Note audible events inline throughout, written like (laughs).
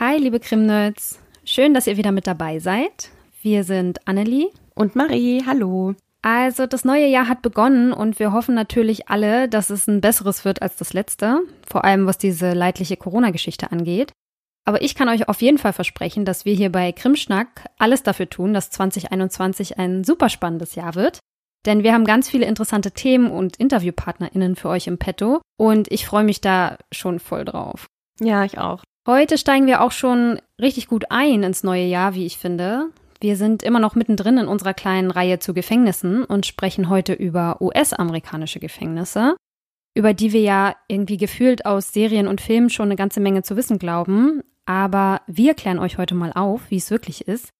Hi, liebe Krimnerds. Schön, dass ihr wieder mit dabei seid. Wir sind Annelie und Marie. Hallo. Also, das neue Jahr hat begonnen und wir hoffen natürlich alle, dass es ein besseres wird als das letzte, vor allem was diese leidliche Corona-Geschichte angeht. Aber ich kann euch auf jeden Fall versprechen, dass wir hier bei Krimschnack alles dafür tun, dass 2021 ein super spannendes Jahr wird. Denn wir haben ganz viele interessante Themen und InterviewpartnerInnen für euch im Petto und ich freue mich da schon voll drauf. Ja, ich auch. Heute steigen wir auch schon richtig gut ein ins neue Jahr, wie ich finde. Wir sind immer noch mittendrin in unserer kleinen Reihe zu Gefängnissen und sprechen heute über US-amerikanische Gefängnisse, über die wir ja irgendwie gefühlt aus Serien und Filmen schon eine ganze Menge zu wissen glauben. Aber wir klären euch heute mal auf, wie es wirklich ist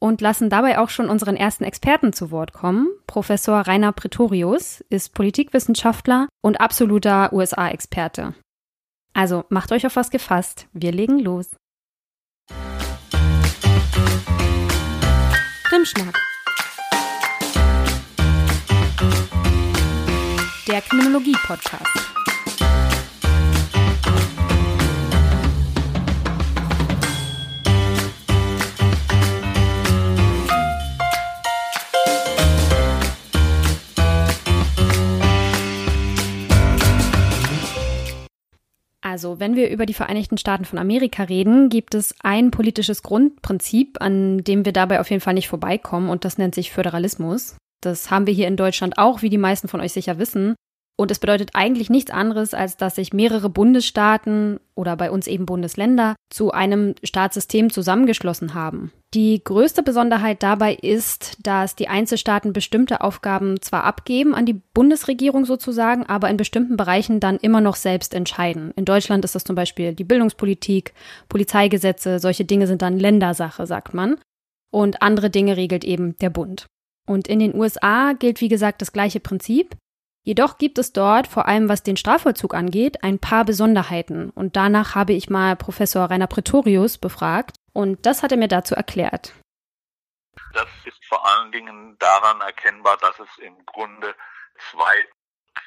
und lassen dabei auch schon unseren ersten Experten zu Wort kommen. Professor Rainer Pretorius ist Politikwissenschaftler und absoluter USA-Experte. Also macht euch auf was gefasst. Wir legen los. Krimschnack. Der Kriminologie-Podcast. Also, wenn wir über die Vereinigten Staaten von Amerika reden, gibt es ein politisches Grundprinzip, an dem wir dabei auf jeden Fall nicht vorbeikommen, und das nennt sich Föderalismus. Das haben wir hier in Deutschland auch, wie die meisten von euch sicher wissen. Und es bedeutet eigentlich nichts anderes, als dass sich mehrere Bundesstaaten oder bei uns eben Bundesländer zu einem Staatssystem zusammengeschlossen haben. Die größte Besonderheit dabei ist, dass die Einzelstaaten bestimmte Aufgaben zwar abgeben an die Bundesregierung sozusagen, aber in bestimmten Bereichen dann immer noch selbst entscheiden. In Deutschland ist das zum Beispiel die Bildungspolitik, Polizeigesetze, solche Dinge sind dann Ländersache, sagt man. Und andere Dinge regelt eben der Bund. Und in den USA gilt wie gesagt das gleiche Prinzip. Jedoch gibt es dort, vor allem was den Strafvollzug angeht, ein paar Besonderheiten. Und danach habe ich mal Professor Rainer Pretorius befragt. Und das hat er mir dazu erklärt. Das ist vor allen Dingen daran erkennbar, dass es im Grunde zwei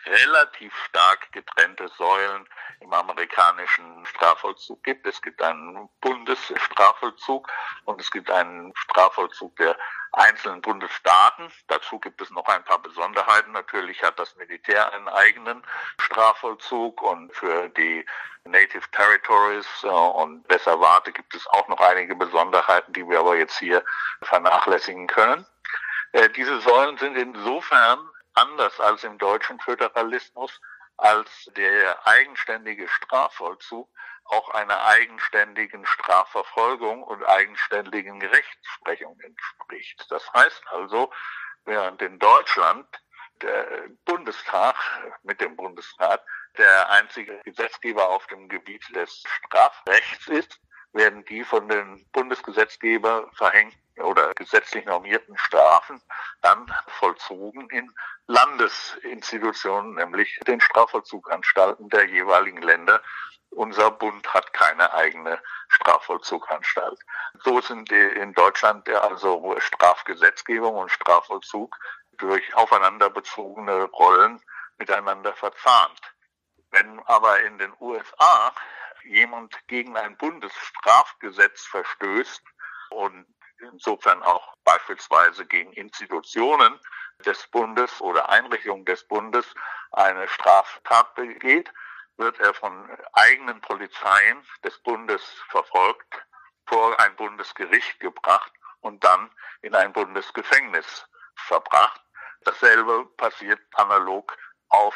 relativ stark getrennte Säulen im amerikanischen Strafvollzug gibt. Es gibt einen Bundesstrafvollzug und es gibt einen Strafvollzug der einzelnen Bundesstaaten. Dazu gibt es noch ein paar Besonderheiten. Natürlich hat das Militär einen eigenen Strafvollzug und für die Native Territories äh, und Reservate gibt es auch noch einige Besonderheiten, die wir aber jetzt hier vernachlässigen können. Äh, diese Säulen sind insofern anders als im deutschen Föderalismus, als der eigenständige Strafvollzug auch einer eigenständigen Strafverfolgung und eigenständigen Rechtsprechung entspricht. Das heißt also, während in Deutschland der Bundestag mit dem Bundesrat der einzige Gesetzgeber auf dem Gebiet des Strafrechts ist, werden die von den Bundesgesetzgeber verhängten oder gesetzlich normierten Strafen dann vollzogen in Landesinstitutionen, nämlich den Strafvollzuganstalten der jeweiligen Länder. Unser Bund hat keine eigene Strafvollzuganstalt. So sind in Deutschland also Strafgesetzgebung und Strafvollzug durch aufeinander bezogene Rollen miteinander verzahnt. Wenn aber in den USA jemand gegen ein Bundesstrafgesetz verstößt und insofern auch beispielsweise gegen Institutionen des Bundes oder Einrichtungen des Bundes eine Straftat begeht, wird er von eigenen Polizeien des Bundes verfolgt, vor ein Bundesgericht gebracht und dann in ein Bundesgefängnis verbracht. Dasselbe passiert analog auf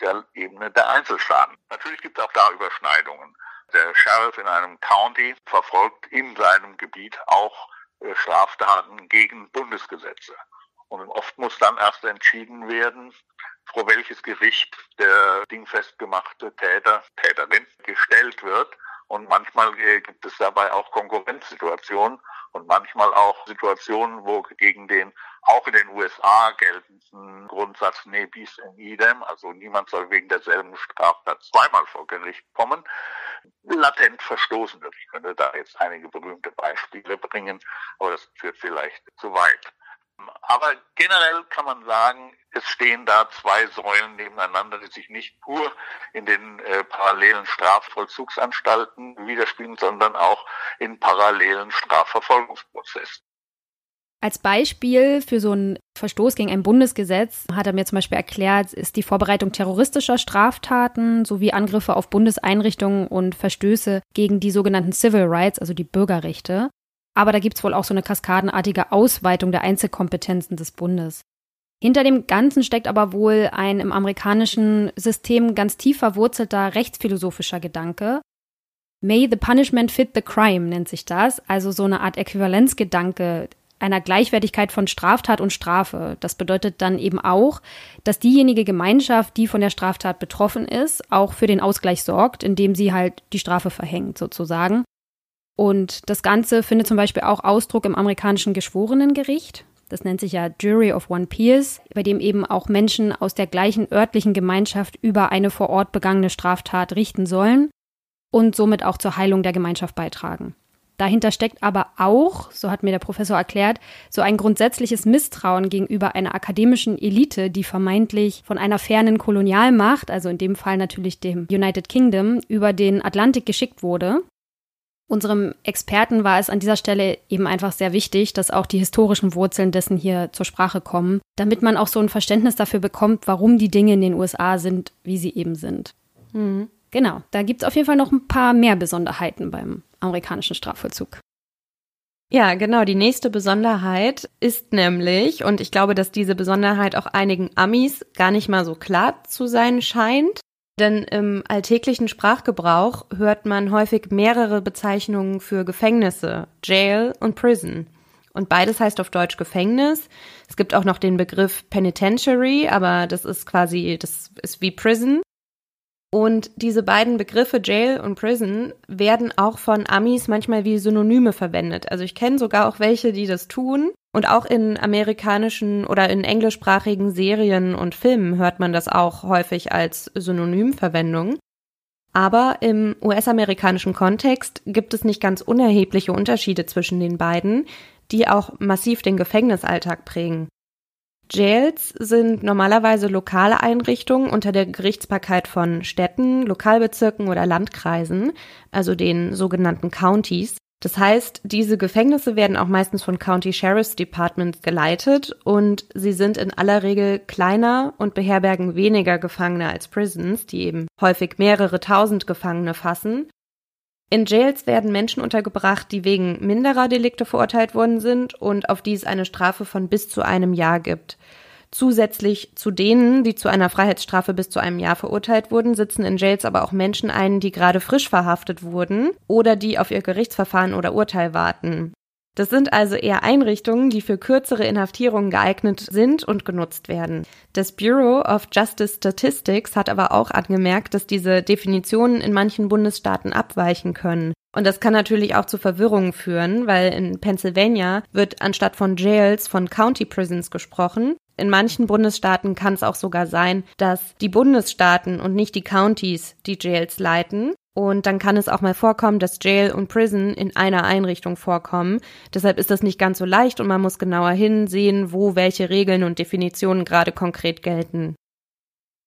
der Ebene der Einzelstaaten. Natürlich gibt es auch da Überschneidungen. Der Sheriff in einem County verfolgt in seinem Gebiet auch äh, Straftaten gegen Bundesgesetze. Und oft muss dann erst entschieden werden, vor welches Gericht der dingfest gemachte Täter, Täterin gestellt wird. Und manchmal äh, gibt es dabei auch Konkurrenzsituationen und manchmal auch Situationen, wo gegen den auch in den USA geltenden Grundsatz ne bis in idem, also niemand soll wegen derselben Straftat zweimal vor Gericht kommen, latent verstoßen wird. Ich könnte da jetzt einige berühmte Beispiele bringen, aber das führt vielleicht zu weit. Aber generell kann man sagen, es stehen da zwei Säulen nebeneinander, die sich nicht nur in den äh, parallelen Strafvollzugsanstalten widerspiegeln, sondern auch in parallelen Strafverfolgungsprozessen. Als Beispiel für so einen Verstoß gegen ein Bundesgesetz hat er mir zum Beispiel erklärt, ist die Vorbereitung terroristischer Straftaten sowie Angriffe auf Bundeseinrichtungen und Verstöße gegen die sogenannten Civil Rights, also die Bürgerrechte. Aber da gibt es wohl auch so eine kaskadenartige Ausweitung der Einzelkompetenzen des Bundes. Hinter dem Ganzen steckt aber wohl ein im amerikanischen System ganz tief verwurzelter rechtsphilosophischer Gedanke. May the punishment fit the crime nennt sich das, also so eine Art Äquivalenzgedanke, einer Gleichwertigkeit von Straftat und Strafe. Das bedeutet dann eben auch, dass diejenige Gemeinschaft, die von der Straftat betroffen ist, auch für den Ausgleich sorgt, indem sie halt die Strafe verhängt, sozusagen. Und das Ganze findet zum Beispiel auch Ausdruck im amerikanischen Geschworenengericht. Das nennt sich ja Jury of One Peers, bei dem eben auch Menschen aus der gleichen örtlichen Gemeinschaft über eine vor Ort begangene Straftat richten sollen und somit auch zur Heilung der Gemeinschaft beitragen. Dahinter steckt aber auch, so hat mir der Professor erklärt, so ein grundsätzliches Misstrauen gegenüber einer akademischen Elite, die vermeintlich von einer fernen Kolonialmacht, also in dem Fall natürlich dem United Kingdom, über den Atlantik geschickt wurde. Unserem Experten war es an dieser Stelle eben einfach sehr wichtig, dass auch die historischen Wurzeln dessen hier zur Sprache kommen, damit man auch so ein Verständnis dafür bekommt, warum die Dinge in den USA sind, wie sie eben sind. Mhm. Genau, da gibt es auf jeden Fall noch ein paar mehr Besonderheiten beim amerikanischen Strafvollzug. Ja, genau. Die nächste Besonderheit ist nämlich, und ich glaube, dass diese Besonderheit auch einigen Amis gar nicht mal so klar zu sein scheint, denn im alltäglichen Sprachgebrauch hört man häufig mehrere Bezeichnungen für Gefängnisse, Jail und Prison. Und beides heißt auf Deutsch Gefängnis. Es gibt auch noch den Begriff Penitentiary, aber das ist quasi, das ist wie Prison. Und diese beiden Begriffe Jail und Prison werden auch von Amis manchmal wie Synonyme verwendet. Also ich kenne sogar auch welche, die das tun. Und auch in amerikanischen oder in englischsprachigen Serien und Filmen hört man das auch häufig als Synonymverwendung. Aber im US-amerikanischen Kontext gibt es nicht ganz unerhebliche Unterschiede zwischen den beiden, die auch massiv den Gefängnisalltag prägen. Jails sind normalerweise lokale Einrichtungen unter der Gerichtsbarkeit von Städten, Lokalbezirken oder Landkreisen, also den sogenannten Counties. Das heißt, diese Gefängnisse werden auch meistens von County Sheriff's Departments geleitet und sie sind in aller Regel kleiner und beherbergen weniger Gefangene als Prisons, die eben häufig mehrere tausend Gefangene fassen. In Jails werden Menschen untergebracht, die wegen minderer Delikte verurteilt worden sind und auf die es eine Strafe von bis zu einem Jahr gibt. Zusätzlich zu denen, die zu einer Freiheitsstrafe bis zu einem Jahr verurteilt wurden, sitzen in Jails aber auch Menschen ein, die gerade frisch verhaftet wurden oder die auf ihr Gerichtsverfahren oder Urteil warten. Das sind also eher Einrichtungen, die für kürzere Inhaftierungen geeignet sind und genutzt werden. Das Bureau of Justice Statistics hat aber auch angemerkt, dass diese Definitionen in manchen Bundesstaaten abweichen können. Und das kann natürlich auch zu Verwirrungen führen, weil in Pennsylvania wird anstatt von Jails von County Prisons gesprochen. In manchen Bundesstaaten kann es auch sogar sein, dass die Bundesstaaten und nicht die Counties die Jails leiten. Und dann kann es auch mal vorkommen, dass Jail und Prison in einer Einrichtung vorkommen. Deshalb ist das nicht ganz so leicht und man muss genauer hinsehen, wo welche Regeln und Definitionen gerade konkret gelten.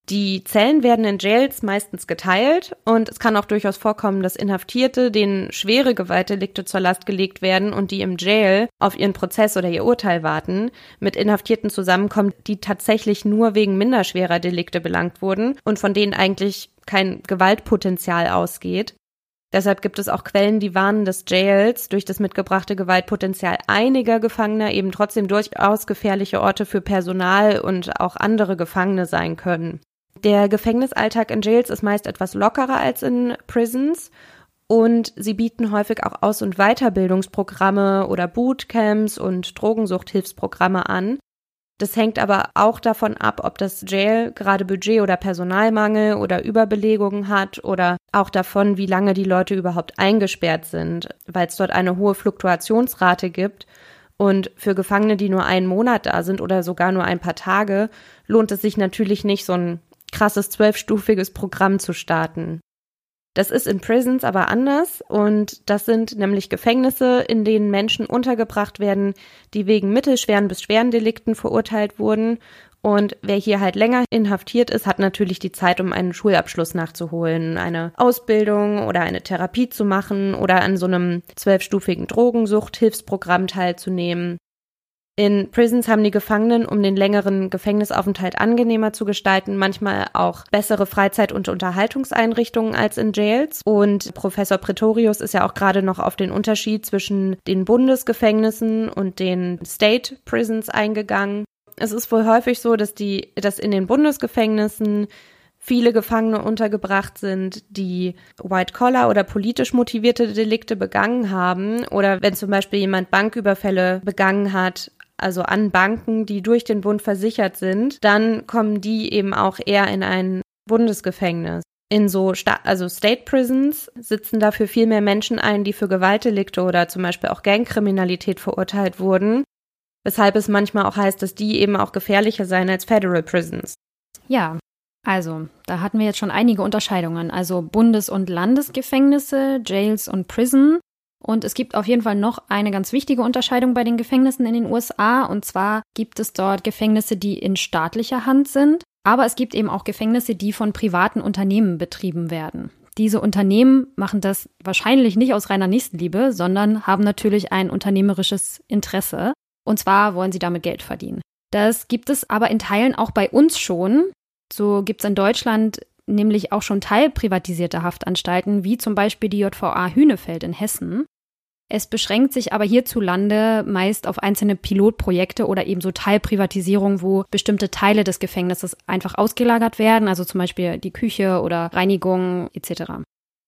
Die Zellen werden in Jails meistens geteilt und es kann auch durchaus vorkommen, dass Inhaftierte, denen schwere Gewaltdelikte zur Last gelegt werden und die im Jail auf ihren Prozess oder ihr Urteil warten, mit Inhaftierten zusammenkommen, die tatsächlich nur wegen minderschwerer Delikte belangt wurden und von denen eigentlich kein Gewaltpotenzial ausgeht. Deshalb gibt es auch Quellen, die warnen, dass Jails durch das mitgebrachte Gewaltpotenzial einiger Gefangener eben trotzdem durchaus gefährliche Orte für Personal und auch andere Gefangene sein können. Der Gefängnisalltag in Jails ist meist etwas lockerer als in Prisons und sie bieten häufig auch Aus- und Weiterbildungsprogramme oder Bootcamps und Drogensuchthilfsprogramme an. Das hängt aber auch davon ab, ob das Jail gerade Budget oder Personalmangel oder Überbelegungen hat oder auch davon, wie lange die Leute überhaupt eingesperrt sind, weil es dort eine hohe Fluktuationsrate gibt. Und für Gefangene, die nur einen Monat da sind oder sogar nur ein paar Tage, lohnt es sich natürlich nicht, so ein krasses zwölfstufiges Programm zu starten. Das ist in Prisons aber anders und das sind nämlich Gefängnisse, in denen Menschen untergebracht werden, die wegen mittelschweren bis schweren Delikten verurteilt wurden. Und wer hier halt länger inhaftiert ist, hat natürlich die Zeit, um einen Schulabschluss nachzuholen, eine Ausbildung oder eine Therapie zu machen oder an so einem zwölfstufigen Drogensuchthilfsprogramm teilzunehmen. In Prisons haben die Gefangenen, um den längeren Gefängnisaufenthalt angenehmer zu gestalten, manchmal auch bessere Freizeit- und Unterhaltungseinrichtungen als in Jails. Und Professor Pretorius ist ja auch gerade noch auf den Unterschied zwischen den Bundesgefängnissen und den State Prisons eingegangen. Es ist wohl häufig so, dass die, dass in den Bundesgefängnissen viele Gefangene untergebracht sind, die White-Collar oder politisch motivierte Delikte begangen haben oder wenn zum Beispiel jemand Banküberfälle begangen hat, also an Banken, die durch den Bund versichert sind, dann kommen die eben auch eher in ein Bundesgefängnis. In so Sta also State Prisons sitzen dafür viel mehr Menschen ein, die für Gewaltdelikte oder zum Beispiel auch Gangkriminalität verurteilt wurden, weshalb es manchmal auch heißt, dass die eben auch gefährlicher seien als Federal Prisons. Ja, also, da hatten wir jetzt schon einige Unterscheidungen. Also Bundes- und Landesgefängnisse, Jails und Prison. Und es gibt auf jeden Fall noch eine ganz wichtige Unterscheidung bei den Gefängnissen in den USA. Und zwar gibt es dort Gefängnisse, die in staatlicher Hand sind. Aber es gibt eben auch Gefängnisse, die von privaten Unternehmen betrieben werden. Diese Unternehmen machen das wahrscheinlich nicht aus reiner Nächstenliebe, sondern haben natürlich ein unternehmerisches Interesse. Und zwar wollen sie damit Geld verdienen. Das gibt es aber in Teilen auch bei uns schon. So gibt es in Deutschland nämlich auch schon teilprivatisierte Haftanstalten, wie zum Beispiel die JVA Hünefeld in Hessen. Es beschränkt sich aber hierzulande meist auf einzelne Pilotprojekte oder eben so Teilprivatisierung, wo bestimmte Teile des Gefängnisses einfach ausgelagert werden, also zum Beispiel die Küche oder Reinigung etc.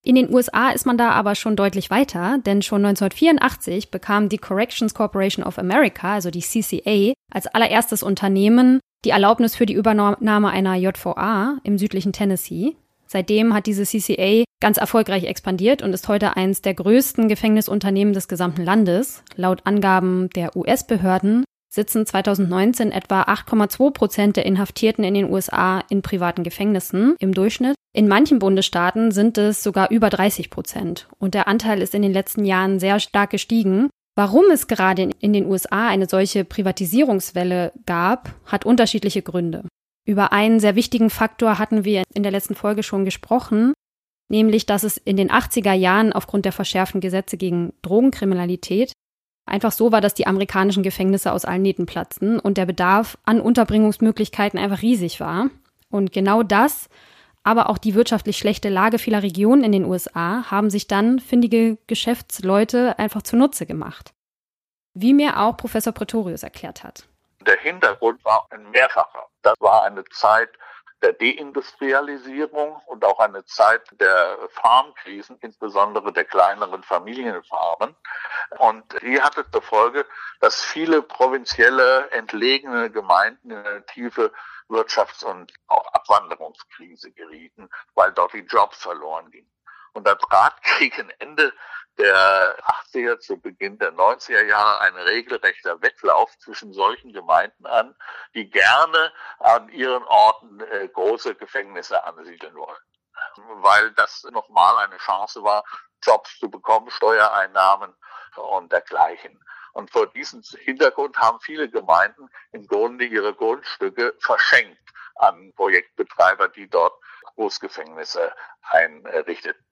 In den USA ist man da aber schon deutlich weiter, denn schon 1984 bekam die Corrections Corporation of America, also die CCA, als allererstes Unternehmen die Erlaubnis für die Übernahme einer JVA im südlichen Tennessee. Seitdem hat diese CCA ganz erfolgreich expandiert und ist heute eines der größten Gefängnisunternehmen des gesamten Landes. Laut Angaben der US-Behörden sitzen 2019 etwa 8,2 Prozent der Inhaftierten in den USA in privaten Gefängnissen im Durchschnitt. In manchen Bundesstaaten sind es sogar über 30 Prozent. Und der Anteil ist in den letzten Jahren sehr stark gestiegen. Warum es gerade in den USA eine solche Privatisierungswelle gab, hat unterschiedliche Gründe. Über einen sehr wichtigen Faktor hatten wir in der letzten Folge schon gesprochen, nämlich dass es in den 80er Jahren aufgrund der verschärften Gesetze gegen Drogenkriminalität einfach so war, dass die amerikanischen Gefängnisse aus allen Nähten platzten und der Bedarf an Unterbringungsmöglichkeiten einfach riesig war. Und genau das, aber auch die wirtschaftlich schlechte Lage vieler Regionen in den USA haben sich dann findige Geschäftsleute einfach zunutze gemacht. Wie mir auch Professor Pretorius erklärt hat. Der Hintergrund war ein mehrfacher. Das war eine Zeit der Deindustrialisierung und auch eine Zeit der Farmkrisen, insbesondere der kleineren Familienfarmen. Und die hatte zur Folge, dass viele provinzielle, entlegene Gemeinden in eine tiefe Wirtschafts- und auch Abwanderungskrise gerieten, weil dort die Jobs verloren gingen. Und da trat gegen Ende der 80er zu Beginn der 90er Jahre ein regelrechter Wettlauf zwischen solchen Gemeinden an, die gerne an ihren Orten äh, große Gefängnisse ansiedeln wollen. Weil das nochmal eine Chance war, Jobs zu bekommen, Steuereinnahmen und dergleichen. Und vor diesem Hintergrund haben viele Gemeinden im Grunde ihre Grundstücke verschenkt an Projektbetreiber, die dort Großgefängnisse einrichteten.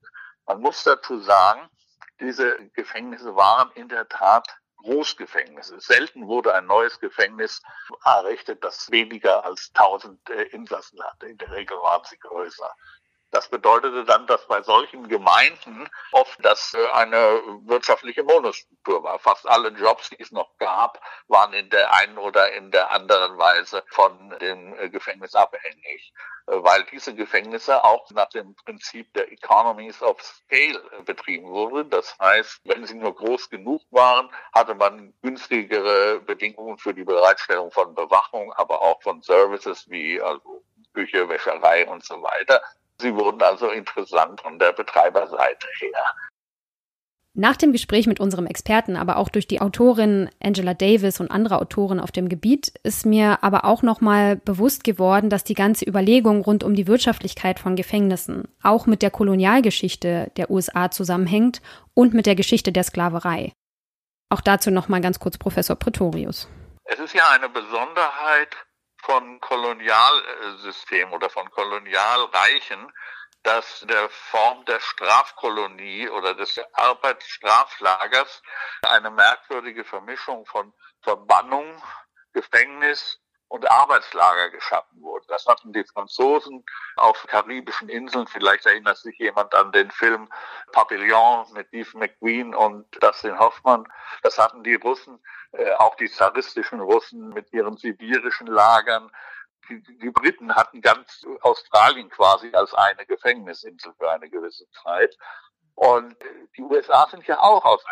Man muss dazu sagen, diese Gefängnisse waren in der Tat Großgefängnisse. Selten wurde ein neues Gefängnis errichtet, das weniger als 1000 äh, Insassen hatte. In der Regel waren sie größer. Das bedeutete dann, dass bei solchen Gemeinden oft das äh, eine wirtschaftliche Monostruktur war. Fast alle Jobs, die es noch gab, waren in der einen oder in der anderen Weise von dem äh, Gefängnis abhängig, äh, weil diese Gefängnisse auch nach dem Prinzip der Economies of Scale betrieben wurden. Das heißt, wenn sie nur groß genug waren, hatte man günstigere Bedingungen für die Bereitstellung von Bewachung, aber auch von Services wie also Küche, Wäscherei und so weiter. Sie wurden also interessant von der Betreiberseite her. Nach dem Gespräch mit unserem Experten, aber auch durch die Autorin Angela Davis und andere Autoren auf dem Gebiet, ist mir aber auch nochmal bewusst geworden, dass die ganze Überlegung rund um die Wirtschaftlichkeit von Gefängnissen auch mit der Kolonialgeschichte der USA zusammenhängt und mit der Geschichte der Sklaverei. Auch dazu nochmal ganz kurz Professor Pretorius. Es ist ja eine Besonderheit von Kolonialsystemen oder von Kolonialreichen, dass der Form der Strafkolonie oder des Arbeitsstraflagers eine merkwürdige Vermischung von Verbannung, Gefängnis und Arbeitslager geschaffen wurde. Das hatten die Franzosen auf karibischen Inseln. Vielleicht erinnert sich jemand an den Film Papillon mit Steve McQueen und Dustin Hoffmann. Das hatten die Russen, auch die zaristischen Russen mit ihren sibirischen Lagern die, die Briten hatten ganz Australien quasi als eine Gefängnisinsel für eine gewisse Zeit. Und die USA sind ja auch aus,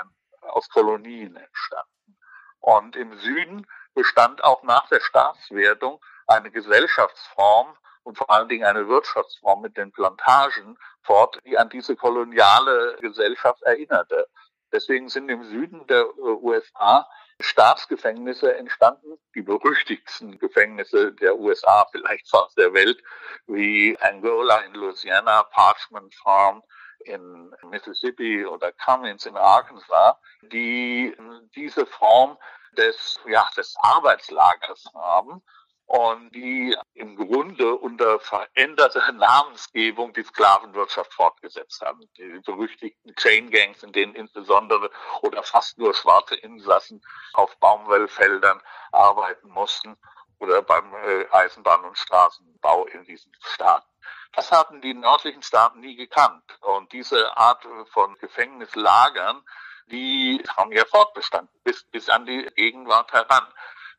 aus Kolonien entstanden. Und im Süden bestand auch nach der Staatswertung eine Gesellschaftsform und vor allen Dingen eine Wirtschaftsform mit den Plantagen fort, die an diese koloniale Gesellschaft erinnerte. Deswegen sind im Süden der äh, USA Staatsgefängnisse entstanden, die berüchtigsten Gefängnisse der USA, vielleicht fast der Welt, wie Angola in Louisiana, Parchment Farm in Mississippi oder Cummins in Arkansas, die diese Form des, ja, des Arbeitslagers haben und die im Grunde unter veränderter Namensgebung die Sklavenwirtschaft fortgesetzt haben. Die berüchtigten Chain Gangs, in denen insbesondere oder fast nur schwarze Insassen auf Baumwollfeldern arbeiten mussten oder beim äh, Eisenbahn- und Straßenbau in diesen Staaten. Das haben die nördlichen Staaten nie gekannt. Und diese Art von Gefängnislagern, die haben ja fortbestanden bis, bis an die Gegenwart heran.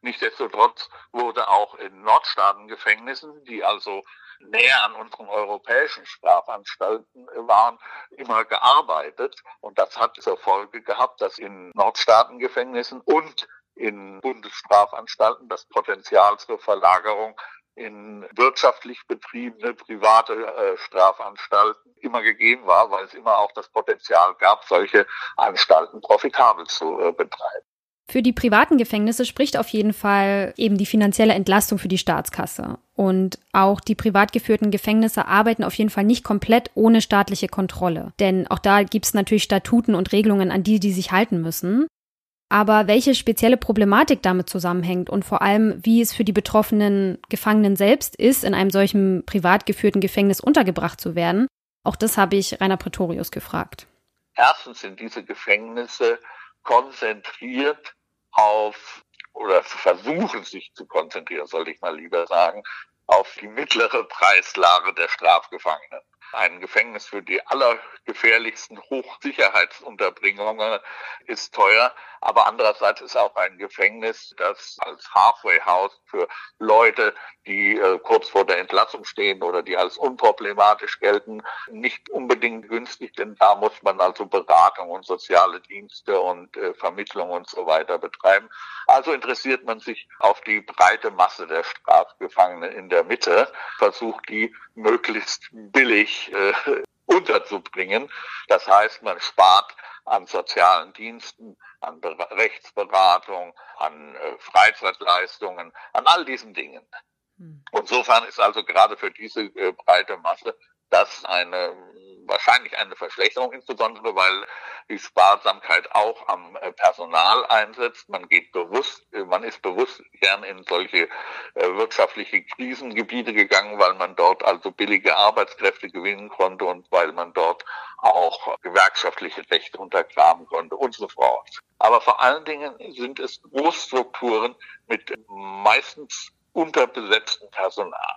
Nichtsdestotrotz wurde auch in Nordstaatengefängnissen, die also näher an unseren europäischen Strafanstalten waren, immer gearbeitet. Und das hat zur Folge gehabt, dass in Nordstaatengefängnissen und in Bundesstrafanstalten das Potenzial zur Verlagerung in wirtschaftlich betriebene private äh, Strafanstalten immer gegeben war, weil es immer auch das Potenzial gab, solche Anstalten profitabel zu äh, betreiben. Für die privaten Gefängnisse spricht auf jeden Fall eben die finanzielle Entlastung für die Staatskasse. Und auch die privat geführten Gefängnisse arbeiten auf jeden Fall nicht komplett ohne staatliche Kontrolle. Denn auch da gibt es natürlich Statuten und Regelungen, an die die sich halten müssen. Aber welche spezielle Problematik damit zusammenhängt und vor allem, wie es für die betroffenen Gefangenen selbst ist, in einem solchen privat geführten Gefängnis untergebracht zu werden, auch das habe ich Rainer Pretorius gefragt. Erstens sind diese Gefängnisse konzentriert auf oder versuchen sich zu konzentrieren, sollte ich mal lieber sagen, auf die mittlere Preislage der Strafgefangenen. Ein Gefängnis für die allergefährlichsten Hochsicherheitsunterbringungen ist teuer, aber andererseits ist auch ein Gefängnis, das als Halfway House für Leute, die äh, kurz vor der Entlassung stehen oder die als unproblematisch gelten, nicht unbedingt günstig, denn da muss man also Beratung und soziale Dienste und äh, Vermittlung und so weiter betreiben. Also interessiert man sich auf die breite Masse der Strafgefangenen in der Mitte, versucht die möglichst billig äh, (laughs) unterzubringen. Das heißt, man spart an sozialen Diensten, an Be Rechtsberatung, an äh, Freizeitleistungen, an all diesen Dingen. Hm. Insofern ist also gerade für diese äh, breite Masse das eine wahrscheinlich eine Verschlechterung, insbesondere weil die Sparsamkeit auch am äh, Personal einsetzt. Man geht bewusst, äh, man ist bewusst gern in solche äh, wirtschaftliche Krisengebiete gegangen, weil man dort also billige Arbeitskräfte gewinnen konnte und weil man dort auch gewerkschaftliche Rechte untergraben konnte und so fort. Aber vor allen Dingen sind es Großstrukturen mit meistens unterbesetztem Personal.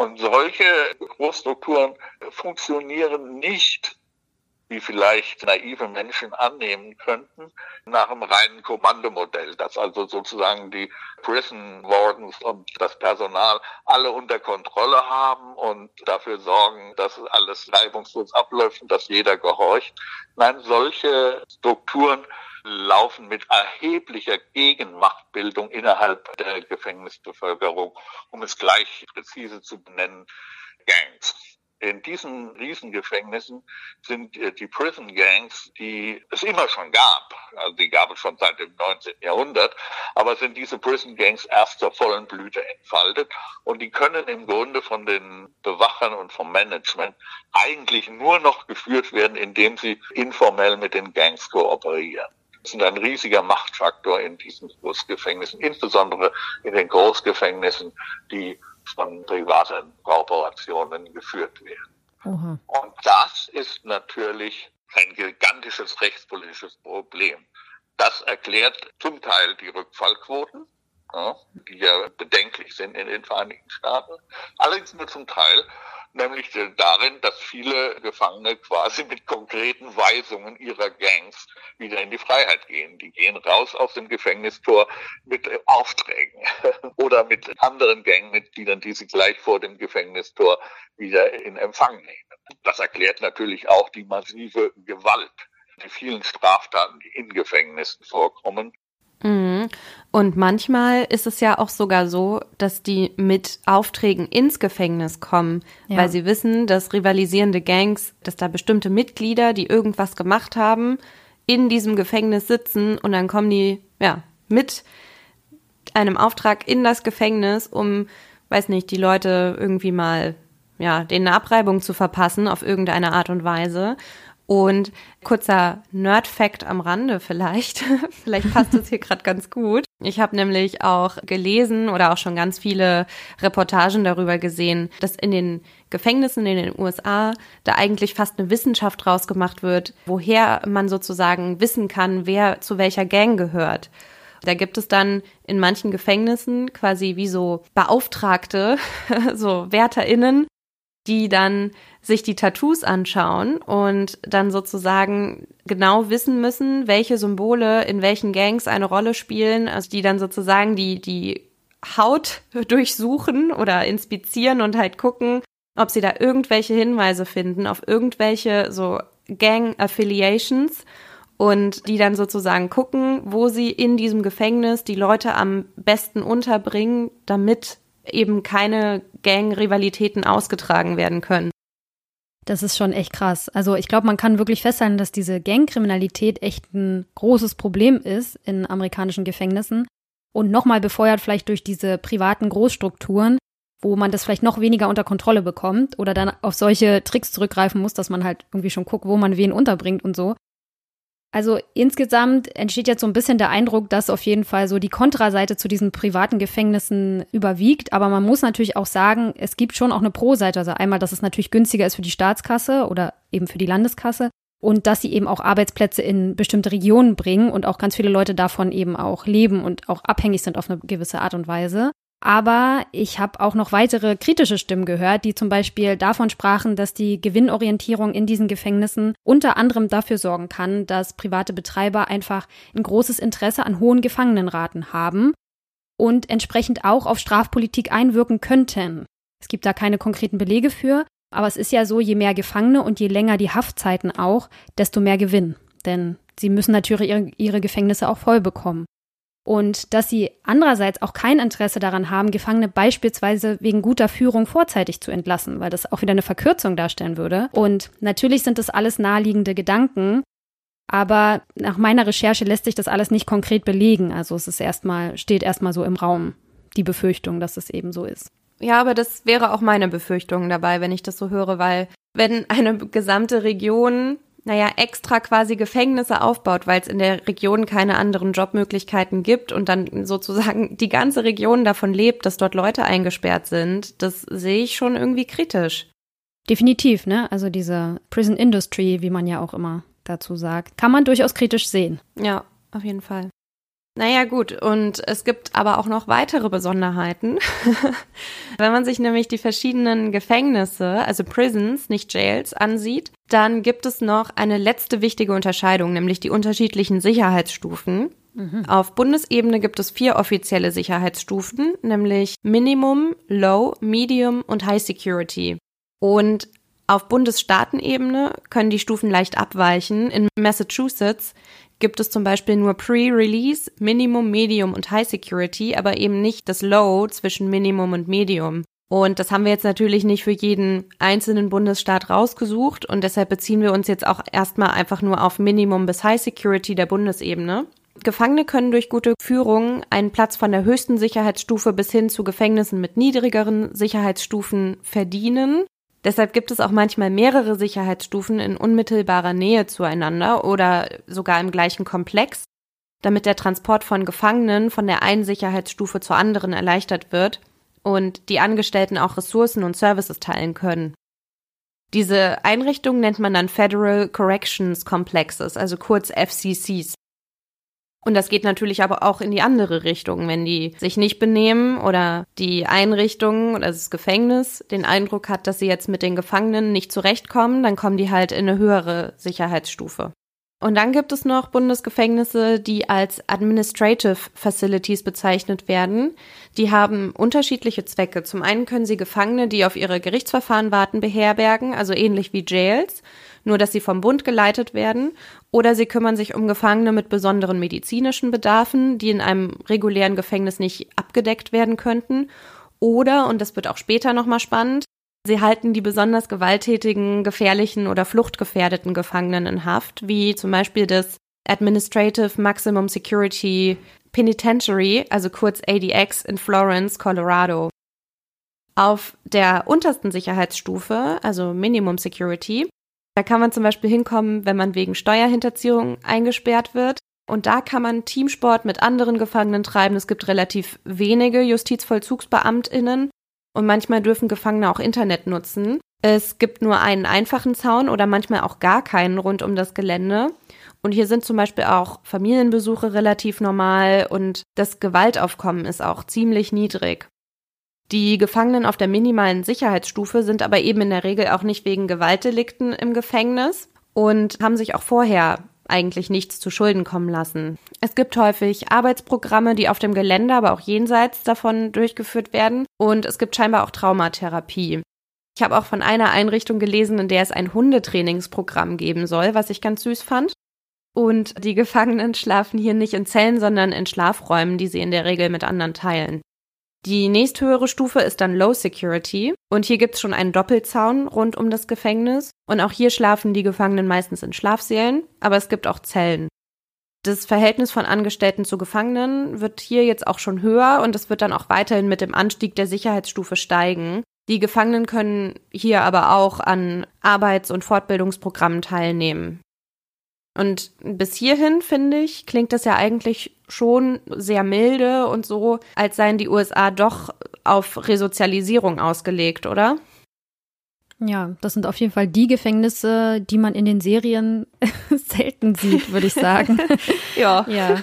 Und solche Großstrukturen funktionieren nicht, wie vielleicht naive Menschen annehmen könnten, nach einem reinen Kommandomodell, dass also sozusagen die Prison Wardens und das Personal alle unter Kontrolle haben und dafür sorgen, dass alles reibungslos abläuft und dass jeder gehorcht. Nein, solche Strukturen laufen mit erheblicher Gegenmachtbildung innerhalb der Gefängnisbevölkerung, um es gleich präzise zu benennen, Gangs. in diesen Riesengefängnissen sind äh, die Prison Gangs, die es immer schon gab, also die gab es schon seit dem 19. Jahrhundert, aber sind diese Prison Gangs erst zur vollen Blüte entfaltet und die können im Grunde von den Bewachern und vom Management eigentlich nur noch geführt werden, indem sie informell mit den Gangs kooperieren. Sind ein riesiger Machtfaktor in diesen Großgefängnissen, insbesondere in den Großgefängnissen, die von privaten Korporationen geführt werden. Aha. Und das ist natürlich ein gigantisches rechtspolitisches Problem. Das erklärt zum Teil die Rückfallquoten, ja, die ja bedenklich sind in den Vereinigten Staaten, allerdings nur zum Teil nämlich darin, dass viele Gefangene quasi mit konkreten Weisungen ihrer Gangs wieder in die Freiheit gehen. Die gehen raus aus dem Gefängnistor mit Aufträgen (laughs) oder mit anderen Gangmitgliedern, die sie gleich vor dem Gefängnistor wieder in Empfang nehmen. Das erklärt natürlich auch die massive Gewalt, die vielen Straftaten, die in Gefängnissen vorkommen. Und manchmal ist es ja auch sogar so, dass die mit Aufträgen ins Gefängnis kommen, ja. weil sie wissen, dass rivalisierende Gangs, dass da bestimmte Mitglieder, die irgendwas gemacht haben, in diesem Gefängnis sitzen und dann kommen die, ja, mit einem Auftrag in das Gefängnis, um, weiß nicht, die Leute irgendwie mal, ja, denen eine Abreibung zu verpassen auf irgendeine Art und Weise. Und kurzer Nerd-Fact am Rande vielleicht, (laughs) vielleicht passt es hier gerade ganz gut. Ich habe nämlich auch gelesen oder auch schon ganz viele Reportagen darüber gesehen, dass in den Gefängnissen in den USA da eigentlich fast eine Wissenschaft draus gemacht wird, woher man sozusagen wissen kann, wer zu welcher Gang gehört. Da gibt es dann in manchen Gefängnissen quasi wie so Beauftragte, (laughs) so WärterInnen, die dann sich die Tattoos anschauen und dann sozusagen genau wissen müssen, welche Symbole in welchen Gangs eine Rolle spielen, also die dann sozusagen die, die Haut (laughs) durchsuchen oder inspizieren und halt gucken, ob sie da irgendwelche Hinweise finden auf irgendwelche so Gang Affiliations und die dann sozusagen gucken, wo sie in diesem Gefängnis die Leute am besten unterbringen, damit eben keine Gang-Rivalitäten ausgetragen werden können. Das ist schon echt krass. Also ich glaube, man kann wirklich festhalten, dass diese Gangkriminalität echt ein großes Problem ist in amerikanischen Gefängnissen und nochmal befeuert vielleicht durch diese privaten Großstrukturen, wo man das vielleicht noch weniger unter Kontrolle bekommt oder dann auf solche Tricks zurückgreifen muss, dass man halt irgendwie schon guckt, wo man wen unterbringt und so. Also insgesamt entsteht jetzt so ein bisschen der Eindruck, dass auf jeden Fall so die Kontraseite zu diesen privaten Gefängnissen überwiegt. Aber man muss natürlich auch sagen, es gibt schon auch eine Pro-Seite. Also einmal, dass es natürlich günstiger ist für die Staatskasse oder eben für die Landeskasse und dass sie eben auch Arbeitsplätze in bestimmte Regionen bringen und auch ganz viele Leute davon eben auch leben und auch abhängig sind auf eine gewisse Art und Weise. Aber ich habe auch noch weitere kritische Stimmen gehört, die zum Beispiel davon sprachen, dass die Gewinnorientierung in diesen Gefängnissen unter anderem dafür sorgen kann, dass private Betreiber einfach ein großes Interesse an hohen Gefangenenraten haben und entsprechend auch auf Strafpolitik einwirken könnten. Es gibt da keine konkreten Belege für, aber es ist ja so, je mehr Gefangene und je länger die Haftzeiten auch, desto mehr Gewinn. Denn sie müssen natürlich ihre, ihre Gefängnisse auch voll bekommen und dass sie andererseits auch kein Interesse daran haben, Gefangene beispielsweise wegen guter Führung vorzeitig zu entlassen, weil das auch wieder eine Verkürzung darstellen würde. Und natürlich sind das alles naheliegende Gedanken, aber nach meiner Recherche lässt sich das alles nicht konkret belegen. Also es ist erstmal, steht erstmal so im Raum, die Befürchtung, dass es eben so ist. Ja, aber das wäre auch meine Befürchtung dabei, wenn ich das so höre, weil wenn eine gesamte Region naja, extra quasi Gefängnisse aufbaut, weil es in der Region keine anderen Jobmöglichkeiten gibt und dann sozusagen die ganze Region davon lebt, dass dort Leute eingesperrt sind, das sehe ich schon irgendwie kritisch. Definitiv, ne? Also diese Prison Industry, wie man ja auch immer dazu sagt, kann man durchaus kritisch sehen. Ja, auf jeden Fall. Naja, gut. Und es gibt aber auch noch weitere Besonderheiten. (laughs) Wenn man sich nämlich die verschiedenen Gefängnisse, also Prisons, nicht Jails, ansieht, dann gibt es noch eine letzte wichtige Unterscheidung, nämlich die unterschiedlichen Sicherheitsstufen. Mhm. Auf Bundesebene gibt es vier offizielle Sicherheitsstufen, nämlich Minimum, Low, Medium und High Security. Und auf Bundesstaatenebene können die Stufen leicht abweichen. In Massachusetts gibt es zum Beispiel nur Pre-Release, Minimum, Medium und High Security, aber eben nicht das Low zwischen Minimum und Medium. Und das haben wir jetzt natürlich nicht für jeden einzelnen Bundesstaat rausgesucht und deshalb beziehen wir uns jetzt auch erstmal einfach nur auf Minimum bis High Security der Bundesebene. Gefangene können durch gute Führung einen Platz von der höchsten Sicherheitsstufe bis hin zu Gefängnissen mit niedrigeren Sicherheitsstufen verdienen. Deshalb gibt es auch manchmal mehrere Sicherheitsstufen in unmittelbarer Nähe zueinander oder sogar im gleichen Komplex, damit der Transport von Gefangenen von der einen Sicherheitsstufe zur anderen erleichtert wird und die Angestellten auch Ressourcen und Services teilen können. Diese Einrichtung nennt man dann Federal Corrections Complexes, also kurz FCCs. Und das geht natürlich aber auch in die andere Richtung, wenn die sich nicht benehmen oder die Einrichtung oder das Gefängnis den Eindruck hat, dass sie jetzt mit den Gefangenen nicht zurechtkommen, dann kommen die halt in eine höhere Sicherheitsstufe. Und dann gibt es noch Bundesgefängnisse, die als Administrative Facilities bezeichnet werden. Die haben unterschiedliche Zwecke. Zum einen können sie Gefangene, die auf ihre Gerichtsverfahren warten, beherbergen, also ähnlich wie Jails nur dass sie vom Bund geleitet werden, oder sie kümmern sich um Gefangene mit besonderen medizinischen Bedarfen, die in einem regulären Gefängnis nicht abgedeckt werden könnten, oder, und das wird auch später nochmal spannend, sie halten die besonders gewalttätigen, gefährlichen oder fluchtgefährdeten Gefangenen in Haft, wie zum Beispiel das Administrative Maximum Security Penitentiary, also kurz ADX in Florence, Colorado. Auf der untersten Sicherheitsstufe, also Minimum Security, da kann man zum Beispiel hinkommen, wenn man wegen Steuerhinterziehung eingesperrt wird. Und da kann man Teamsport mit anderen Gefangenen treiben. Es gibt relativ wenige Justizvollzugsbeamtinnen und manchmal dürfen Gefangene auch Internet nutzen. Es gibt nur einen einfachen Zaun oder manchmal auch gar keinen rund um das Gelände. Und hier sind zum Beispiel auch Familienbesuche relativ normal und das Gewaltaufkommen ist auch ziemlich niedrig. Die Gefangenen auf der minimalen Sicherheitsstufe sind aber eben in der Regel auch nicht wegen Gewaltdelikten im Gefängnis und haben sich auch vorher eigentlich nichts zu Schulden kommen lassen. Es gibt häufig Arbeitsprogramme, die auf dem Gelände, aber auch jenseits davon durchgeführt werden und es gibt scheinbar auch Traumatherapie. Ich habe auch von einer Einrichtung gelesen, in der es ein Hundetrainingsprogramm geben soll, was ich ganz süß fand. Und die Gefangenen schlafen hier nicht in Zellen, sondern in Schlafräumen, die sie in der Regel mit anderen teilen. Die nächsthöhere Stufe ist dann Low Security und hier gibt's schon einen Doppelzaun rund um das Gefängnis und auch hier schlafen die Gefangenen meistens in Schlafsälen, aber es gibt auch Zellen. Das Verhältnis von Angestellten zu Gefangenen wird hier jetzt auch schon höher und es wird dann auch weiterhin mit dem Anstieg der Sicherheitsstufe steigen. Die Gefangenen können hier aber auch an Arbeits- und Fortbildungsprogrammen teilnehmen. Und bis hierhin, finde ich, klingt das ja eigentlich schon sehr milde und so, als seien die USA doch auf Resozialisierung ausgelegt, oder? Ja, das sind auf jeden Fall die Gefängnisse, die man in den Serien (laughs) selten sieht, würde ich sagen. (laughs) ja. ja.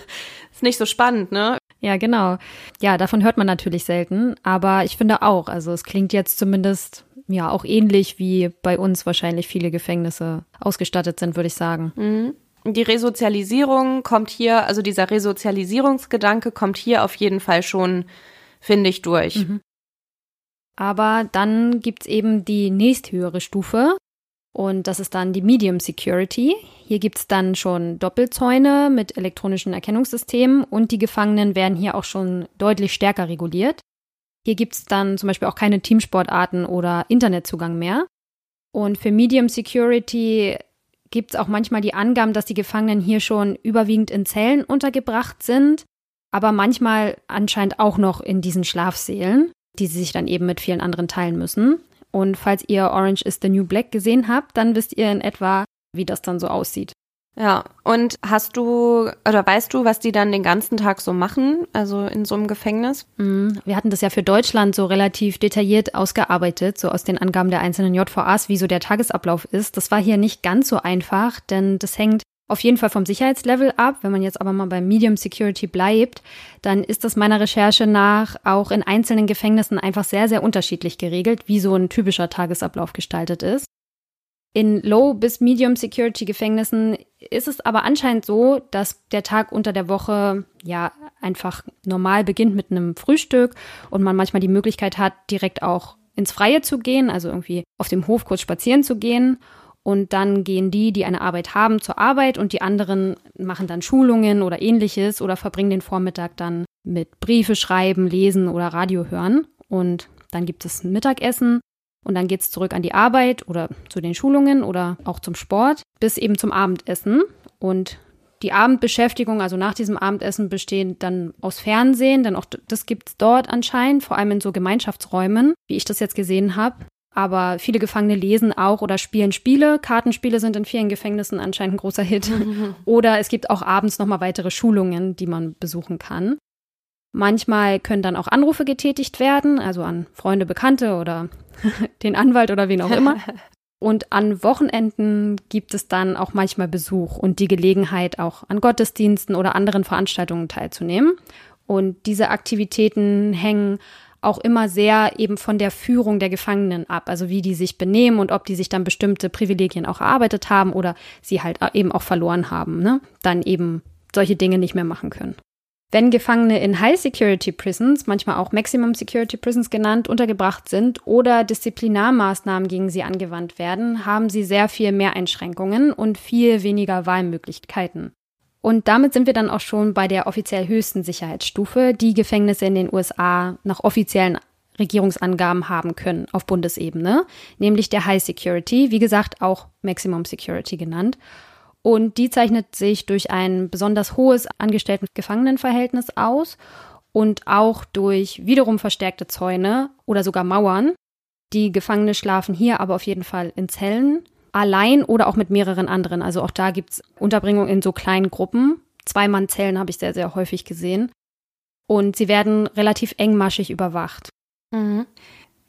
Ist nicht so spannend, ne? Ja, genau. Ja, davon hört man natürlich selten, aber ich finde auch, also es klingt jetzt zumindest ja auch ähnlich wie bei uns wahrscheinlich viele Gefängnisse ausgestattet sind, würde ich sagen. Mhm. Die Resozialisierung kommt hier, also dieser Resozialisierungsgedanke kommt hier auf jeden Fall schon, finde ich, durch. Mhm. Aber dann gibt's eben die nächsthöhere Stufe und das ist dann die Medium Security. Hier gibt's dann schon Doppelzäune mit elektronischen Erkennungssystemen und die Gefangenen werden hier auch schon deutlich stärker reguliert. Hier gibt's dann zum Beispiel auch keine Teamsportarten oder Internetzugang mehr. Und für Medium Security gibt es auch manchmal die Angaben, dass die Gefangenen hier schon überwiegend in Zellen untergebracht sind, aber manchmal anscheinend auch noch in diesen Schlafsälen, die sie sich dann eben mit vielen anderen teilen müssen. Und falls ihr Orange is the New Black gesehen habt, dann wisst ihr in etwa, wie das dann so aussieht. Ja, und hast du oder weißt du, was die dann den ganzen Tag so machen, also in so einem Gefängnis? Mhm. Wir hatten das ja für Deutschland so relativ detailliert ausgearbeitet, so aus den Angaben der einzelnen JVAs, wie so der Tagesablauf ist. Das war hier nicht ganz so einfach, denn das hängt auf jeden Fall vom Sicherheitslevel ab. Wenn man jetzt aber mal bei Medium Security bleibt, dann ist das meiner Recherche nach auch in einzelnen Gefängnissen einfach sehr, sehr unterschiedlich geregelt, wie so ein typischer Tagesablauf gestaltet ist. In Low- bis Medium-Security-Gefängnissen ist es aber anscheinend so, dass der Tag unter der Woche ja einfach normal beginnt mit einem Frühstück und man manchmal die Möglichkeit hat, direkt auch ins Freie zu gehen, also irgendwie auf dem Hof kurz spazieren zu gehen. Und dann gehen die, die eine Arbeit haben, zur Arbeit und die anderen machen dann Schulungen oder ähnliches oder verbringen den Vormittag dann mit Briefe schreiben, lesen oder Radio hören. Und dann gibt es ein Mittagessen und dann geht es zurück an die Arbeit oder zu den Schulungen oder auch zum Sport bis eben zum Abendessen. Und die Abendbeschäftigung, also nach diesem Abendessen, besteht dann aus Fernsehen, denn auch das gibt es dort anscheinend, vor allem in so Gemeinschaftsräumen, wie ich das jetzt gesehen habe. Aber viele Gefangene lesen auch oder spielen Spiele. Kartenspiele sind in vielen Gefängnissen anscheinend ein großer Hit. (laughs) Oder es gibt auch abends nochmal weitere Schulungen, die man besuchen kann. Manchmal können dann auch Anrufe getätigt werden, also an Freunde, Bekannte oder (laughs) den Anwalt oder wen auch immer. (laughs) Und an Wochenenden gibt es dann auch manchmal Besuch und die Gelegenheit, auch an Gottesdiensten oder anderen Veranstaltungen teilzunehmen. Und diese Aktivitäten hängen auch immer sehr eben von der Führung der Gefangenen ab, also wie die sich benehmen und ob die sich dann bestimmte Privilegien auch erarbeitet haben oder sie halt eben auch verloren haben, ne? dann eben solche Dinge nicht mehr machen können. Wenn Gefangene in High Security Prisons, manchmal auch Maximum Security Prisons genannt, untergebracht sind oder Disziplinarmaßnahmen gegen sie angewandt werden, haben sie sehr viel mehr Einschränkungen und viel weniger Wahlmöglichkeiten. Und damit sind wir dann auch schon bei der offiziell höchsten Sicherheitsstufe, die Gefängnisse in den USA nach offiziellen Regierungsangaben haben können auf Bundesebene, nämlich der High Security, wie gesagt auch Maximum Security genannt. Und die zeichnet sich durch ein besonders hohes Angestellten-Gefangenenverhältnis aus und auch durch wiederum verstärkte Zäune oder sogar Mauern. Die Gefangene schlafen hier aber auf jeden Fall in Zellen, allein oder auch mit mehreren anderen. Also auch da gibt es Unterbringung in so kleinen Gruppen. Zwei-Mann-Zellen habe ich sehr, sehr häufig gesehen. Und sie werden relativ engmaschig überwacht. Mhm.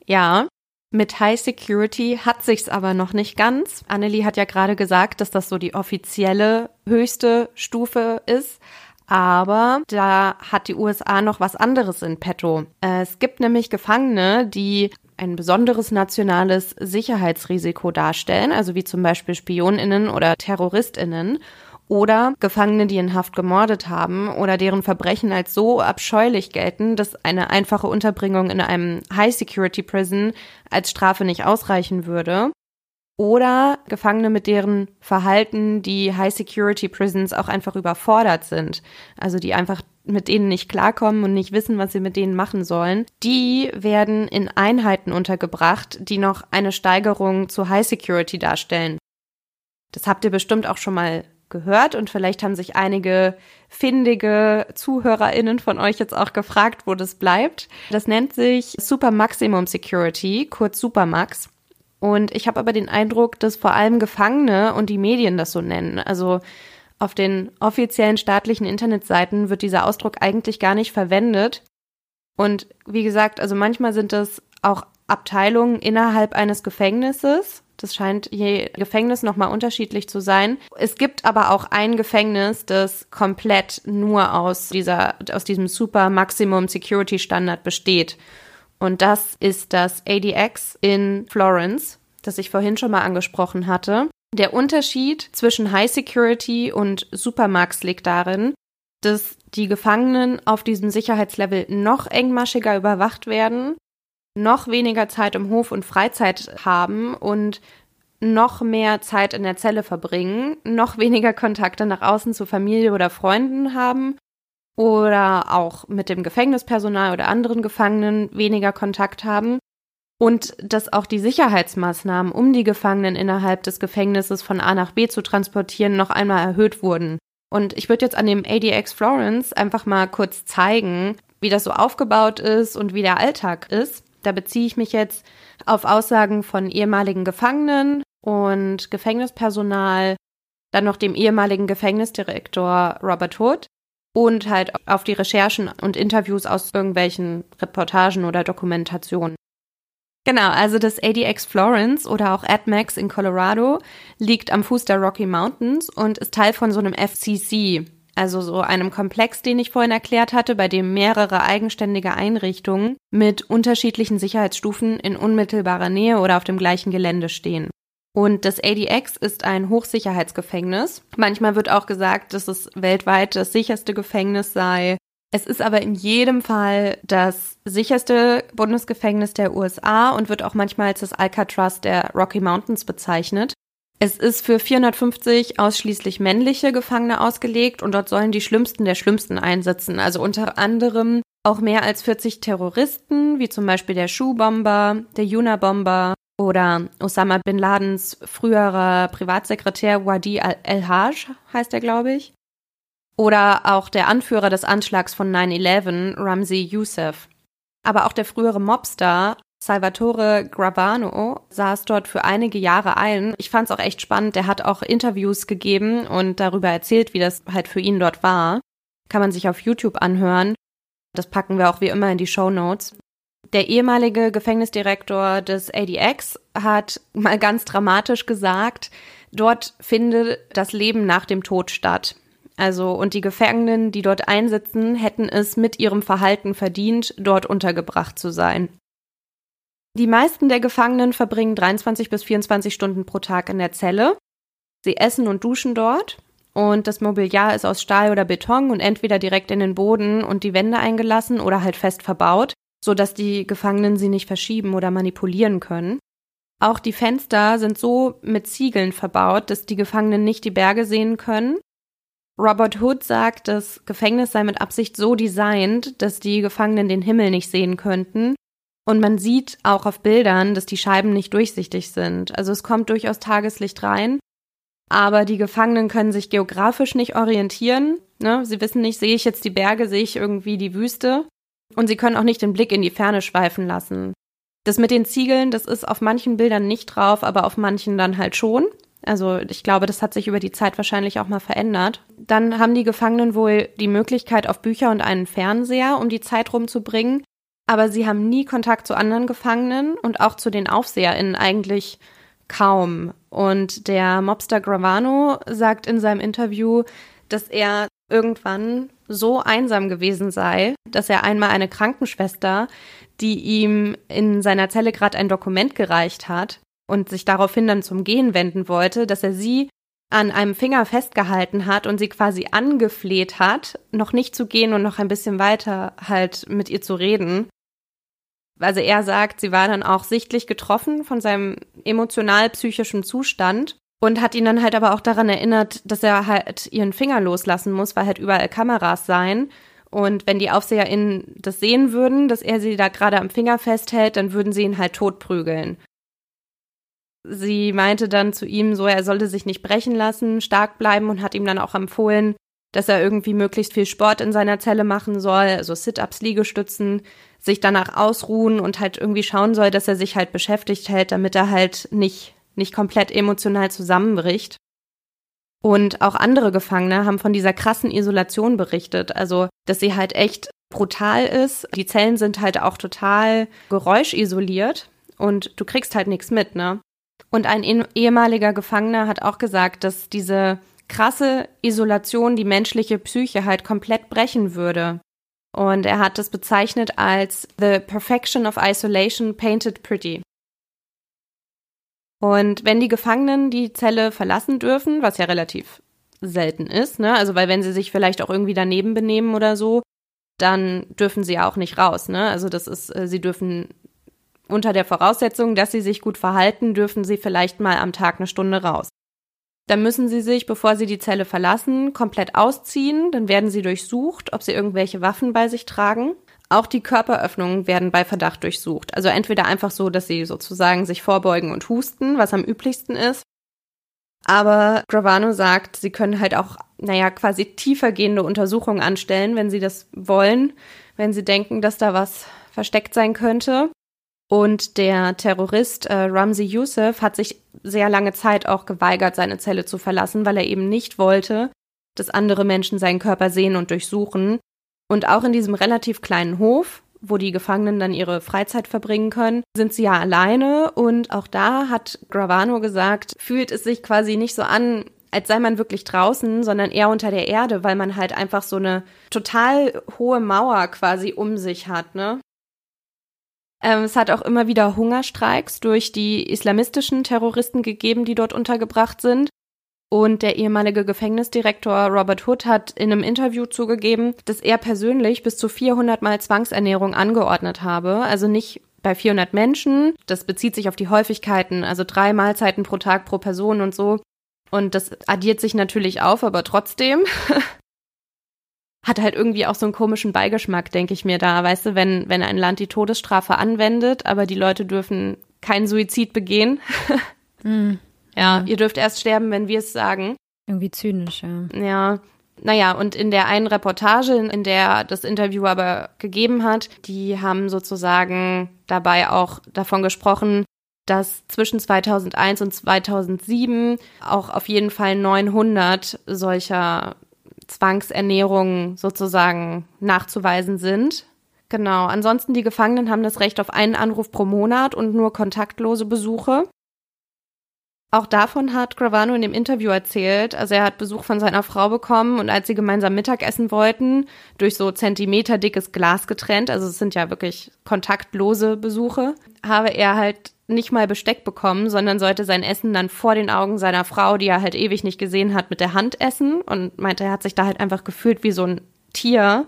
Ja, mit High Security hat sich's aber noch nicht ganz. Annelie hat ja gerade gesagt, dass das so die offizielle höchste Stufe ist. Aber da hat die USA noch was anderes in petto. Es gibt nämlich Gefangene, die ein besonderes nationales Sicherheitsrisiko darstellen, also wie zum Beispiel Spioninnen oder Terroristinnen oder Gefangene, die in Haft gemordet haben oder deren Verbrechen als so abscheulich gelten, dass eine einfache Unterbringung in einem High-Security-Prison als Strafe nicht ausreichen würde. Oder Gefangene, mit deren Verhalten die High-Security-Prisons auch einfach überfordert sind. Also die einfach mit denen nicht klarkommen und nicht wissen, was sie mit denen machen sollen. Die werden in Einheiten untergebracht, die noch eine Steigerung zu High-Security darstellen. Das habt ihr bestimmt auch schon mal gehört und vielleicht haben sich einige findige ZuhörerInnen von euch jetzt auch gefragt, wo das bleibt. Das nennt sich Super Maximum Security, kurz Supermax. Und ich habe aber den Eindruck, dass vor allem Gefangene und die Medien das so nennen. Also auf den offiziellen staatlichen Internetseiten wird dieser Ausdruck eigentlich gar nicht verwendet. Und wie gesagt, also manchmal sind das auch Abteilungen innerhalb eines Gefängnisses, das scheint je Gefängnis nochmal unterschiedlich zu sein. Es gibt aber auch ein Gefängnis, das komplett nur aus dieser, aus diesem Super Maximum Security Standard besteht. Und das ist das ADX in Florence, das ich vorhin schon mal angesprochen hatte. Der Unterschied zwischen High Security und Supermax liegt darin, dass die Gefangenen auf diesem Sicherheitslevel noch engmaschiger überwacht werden noch weniger Zeit im Hof und Freizeit haben und noch mehr Zeit in der Zelle verbringen, noch weniger Kontakte nach außen zu Familie oder Freunden haben oder auch mit dem Gefängnispersonal oder anderen Gefangenen weniger Kontakt haben und dass auch die Sicherheitsmaßnahmen, um die Gefangenen innerhalb des Gefängnisses von A nach B zu transportieren, noch einmal erhöht wurden. Und ich würde jetzt an dem ADX Florence einfach mal kurz zeigen, wie das so aufgebaut ist und wie der Alltag ist. Da beziehe ich mich jetzt auf Aussagen von ehemaligen Gefangenen und Gefängnispersonal, dann noch dem ehemaligen Gefängnisdirektor Robert Hood und halt auf die Recherchen und Interviews aus irgendwelchen Reportagen oder Dokumentationen. Genau, also das ADX Florence oder auch AdMax in Colorado liegt am Fuß der Rocky Mountains und ist Teil von so einem FCC, also so einem Komplex, den ich vorhin erklärt hatte, bei dem mehrere eigenständige Einrichtungen mit unterschiedlichen Sicherheitsstufen in unmittelbarer Nähe oder auf dem gleichen Gelände stehen. Und das ADX ist ein Hochsicherheitsgefängnis. Manchmal wird auch gesagt, dass es weltweit das sicherste Gefängnis sei. Es ist aber in jedem Fall das sicherste Bundesgefängnis der USA und wird auch manchmal als das Alcatraz der Rocky Mountains bezeichnet. Es ist für 450 ausschließlich männliche Gefangene ausgelegt und dort sollen die Schlimmsten der Schlimmsten einsitzen. Also unter anderem auch mehr als 40 Terroristen, wie zum Beispiel der Schuhbomber, der Yuna-Bomber oder Osama bin Ladens früherer Privatsekretär Wadi El-Haj, heißt er, glaube ich. Oder auch der Anführer des Anschlags von 9-11, Ramzi Youssef. Aber auch der frühere Mobster Salvatore Gravano saß dort für einige Jahre ein. Ich fand es auch echt spannend. Der hat auch Interviews gegeben und darüber erzählt, wie das halt für ihn dort war. Kann man sich auf YouTube anhören. Das packen wir auch wie immer in die Show Notes. Der ehemalige Gefängnisdirektor des ADX hat mal ganz dramatisch gesagt, dort findet das Leben nach dem Tod statt. Also, und die Gefangenen, die dort einsitzen, hätten es mit ihrem Verhalten verdient, dort untergebracht zu sein. Die meisten der Gefangenen verbringen 23 bis 24 Stunden pro Tag in der Zelle. Sie essen und duschen dort. Und das Mobiliar ist aus Stahl oder Beton und entweder direkt in den Boden und die Wände eingelassen oder halt fest verbaut, sodass die Gefangenen sie nicht verschieben oder manipulieren können. Auch die Fenster sind so mit Ziegeln verbaut, dass die Gefangenen nicht die Berge sehen können Robert Hood sagt, das Gefängnis sei mit Absicht so designt, dass die Gefangenen den Himmel nicht sehen könnten. Und man sieht auch auf Bildern, dass die Scheiben nicht durchsichtig sind. Also es kommt durchaus Tageslicht rein. Aber die Gefangenen können sich geografisch nicht orientieren. Ne? Sie wissen nicht, sehe ich jetzt die Berge, sehe ich irgendwie die Wüste. Und sie können auch nicht den Blick in die Ferne schweifen lassen. Das mit den Ziegeln, das ist auf manchen Bildern nicht drauf, aber auf manchen dann halt schon. Also ich glaube, das hat sich über die Zeit wahrscheinlich auch mal verändert. Dann haben die Gefangenen wohl die Möglichkeit auf Bücher und einen Fernseher, um die Zeit rumzubringen. Aber sie haben nie Kontakt zu anderen Gefangenen und auch zu den AufseherInnen eigentlich kaum. Und der Mobster Gravano sagt in seinem Interview, dass er irgendwann so einsam gewesen sei, dass er einmal eine Krankenschwester, die ihm in seiner Zelle gerade ein Dokument gereicht hat, und sich daraufhin dann zum Gehen wenden wollte, dass er sie an einem Finger festgehalten hat und sie quasi angefleht hat, noch nicht zu gehen und noch ein bisschen weiter halt mit ihr zu reden. Also er sagt, sie war dann auch sichtlich getroffen von seinem emotional-psychischen Zustand und hat ihn dann halt aber auch daran erinnert, dass er halt ihren Finger loslassen muss, weil halt überall Kameras seien. Und wenn die AufseherInnen das sehen würden, dass er sie da gerade am Finger festhält, dann würden sie ihn halt totprügeln. Sie meinte dann zu ihm so, er sollte sich nicht brechen lassen, stark bleiben und hat ihm dann auch empfohlen, dass er irgendwie möglichst viel Sport in seiner Zelle machen soll, also Sit-ups, Liegestützen, sich danach ausruhen und halt irgendwie schauen soll, dass er sich halt beschäftigt hält, damit er halt nicht, nicht komplett emotional zusammenbricht. Und auch andere Gefangene haben von dieser krassen Isolation berichtet, also dass sie halt echt brutal ist. Die Zellen sind halt auch total geräuschisoliert und du kriegst halt nichts mit, ne? Und ein ehemaliger Gefangener hat auch gesagt, dass diese krasse Isolation die menschliche Psyche halt komplett brechen würde. Und er hat es bezeichnet als The Perfection of Isolation Painted Pretty. Und wenn die Gefangenen die Zelle verlassen dürfen, was ja relativ selten ist, ne, also weil wenn sie sich vielleicht auch irgendwie daneben benehmen oder so, dann dürfen sie auch nicht raus, ne? Also das ist, äh, sie dürfen unter der Voraussetzung, dass sie sich gut verhalten, dürfen sie vielleicht mal am Tag eine Stunde raus. Dann müssen sie sich, bevor sie die Zelle verlassen, komplett ausziehen. Dann werden sie durchsucht, ob sie irgendwelche Waffen bei sich tragen. Auch die Körperöffnungen werden bei Verdacht durchsucht. Also entweder einfach so, dass sie sozusagen sich vorbeugen und husten, was am üblichsten ist. Aber Gravano sagt, sie können halt auch, naja, quasi tiefergehende Untersuchungen anstellen, wenn sie das wollen, wenn sie denken, dass da was versteckt sein könnte. Und der Terrorist äh, Ramzi Youssef hat sich sehr lange Zeit auch geweigert, seine Zelle zu verlassen, weil er eben nicht wollte, dass andere Menschen seinen Körper sehen und durchsuchen. Und auch in diesem relativ kleinen Hof, wo die Gefangenen dann ihre Freizeit verbringen können, sind sie ja alleine. Und auch da hat Gravano gesagt, fühlt es sich quasi nicht so an, als sei man wirklich draußen, sondern eher unter der Erde, weil man halt einfach so eine total hohe Mauer quasi um sich hat, ne? Ähm, es hat auch immer wieder Hungerstreiks durch die islamistischen Terroristen gegeben, die dort untergebracht sind. Und der ehemalige Gefängnisdirektor Robert Hood hat in einem Interview zugegeben, dass er persönlich bis zu 400 Mal Zwangsernährung angeordnet habe. Also nicht bei 400 Menschen. Das bezieht sich auf die Häufigkeiten, also drei Mahlzeiten pro Tag pro Person und so. Und das addiert sich natürlich auf, aber trotzdem (laughs) hat halt irgendwie auch so einen komischen Beigeschmack, denke ich mir da. Weißt du, wenn, wenn ein Land die Todesstrafe anwendet, aber die Leute dürfen keinen Suizid begehen. (laughs) mhm. Ja, ihr dürft erst sterben, wenn wir es sagen. Irgendwie zynisch, ja. Ja. Naja, und in der einen Reportage, in der das Interview aber gegeben hat, die haben sozusagen dabei auch davon gesprochen, dass zwischen 2001 und 2007 auch auf jeden Fall 900 solcher Zwangsernährungen sozusagen nachzuweisen sind. Genau. Ansonsten die Gefangenen haben das Recht auf einen Anruf pro Monat und nur kontaktlose Besuche. Auch davon hat Gravano in dem Interview erzählt. Also er hat Besuch von seiner Frau bekommen und als sie gemeinsam Mittagessen wollten, durch so zentimeterdickes Glas getrennt, also es sind ja wirklich kontaktlose Besuche, habe er halt nicht mal Besteck bekommen, sondern sollte sein Essen dann vor den Augen seiner Frau, die er halt ewig nicht gesehen hat, mit der Hand essen und meinte, er hat sich da halt einfach gefühlt wie so ein Tier.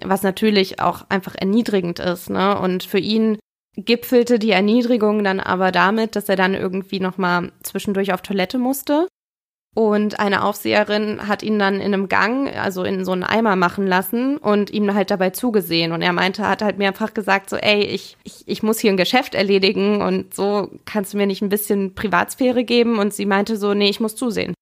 Was natürlich auch einfach erniedrigend ist, ne? Und für ihn gipfelte die Erniedrigung dann aber damit, dass er dann irgendwie nochmal zwischendurch auf Toilette musste und eine Aufseherin hat ihn dann in einem Gang, also in so einen Eimer machen lassen und ihm halt dabei zugesehen. Und er meinte, hat halt mehrfach gesagt, so, ey, ich, ich, ich muss hier ein Geschäft erledigen und so kannst du mir nicht ein bisschen Privatsphäre geben. Und sie meinte so, nee, ich muss zusehen.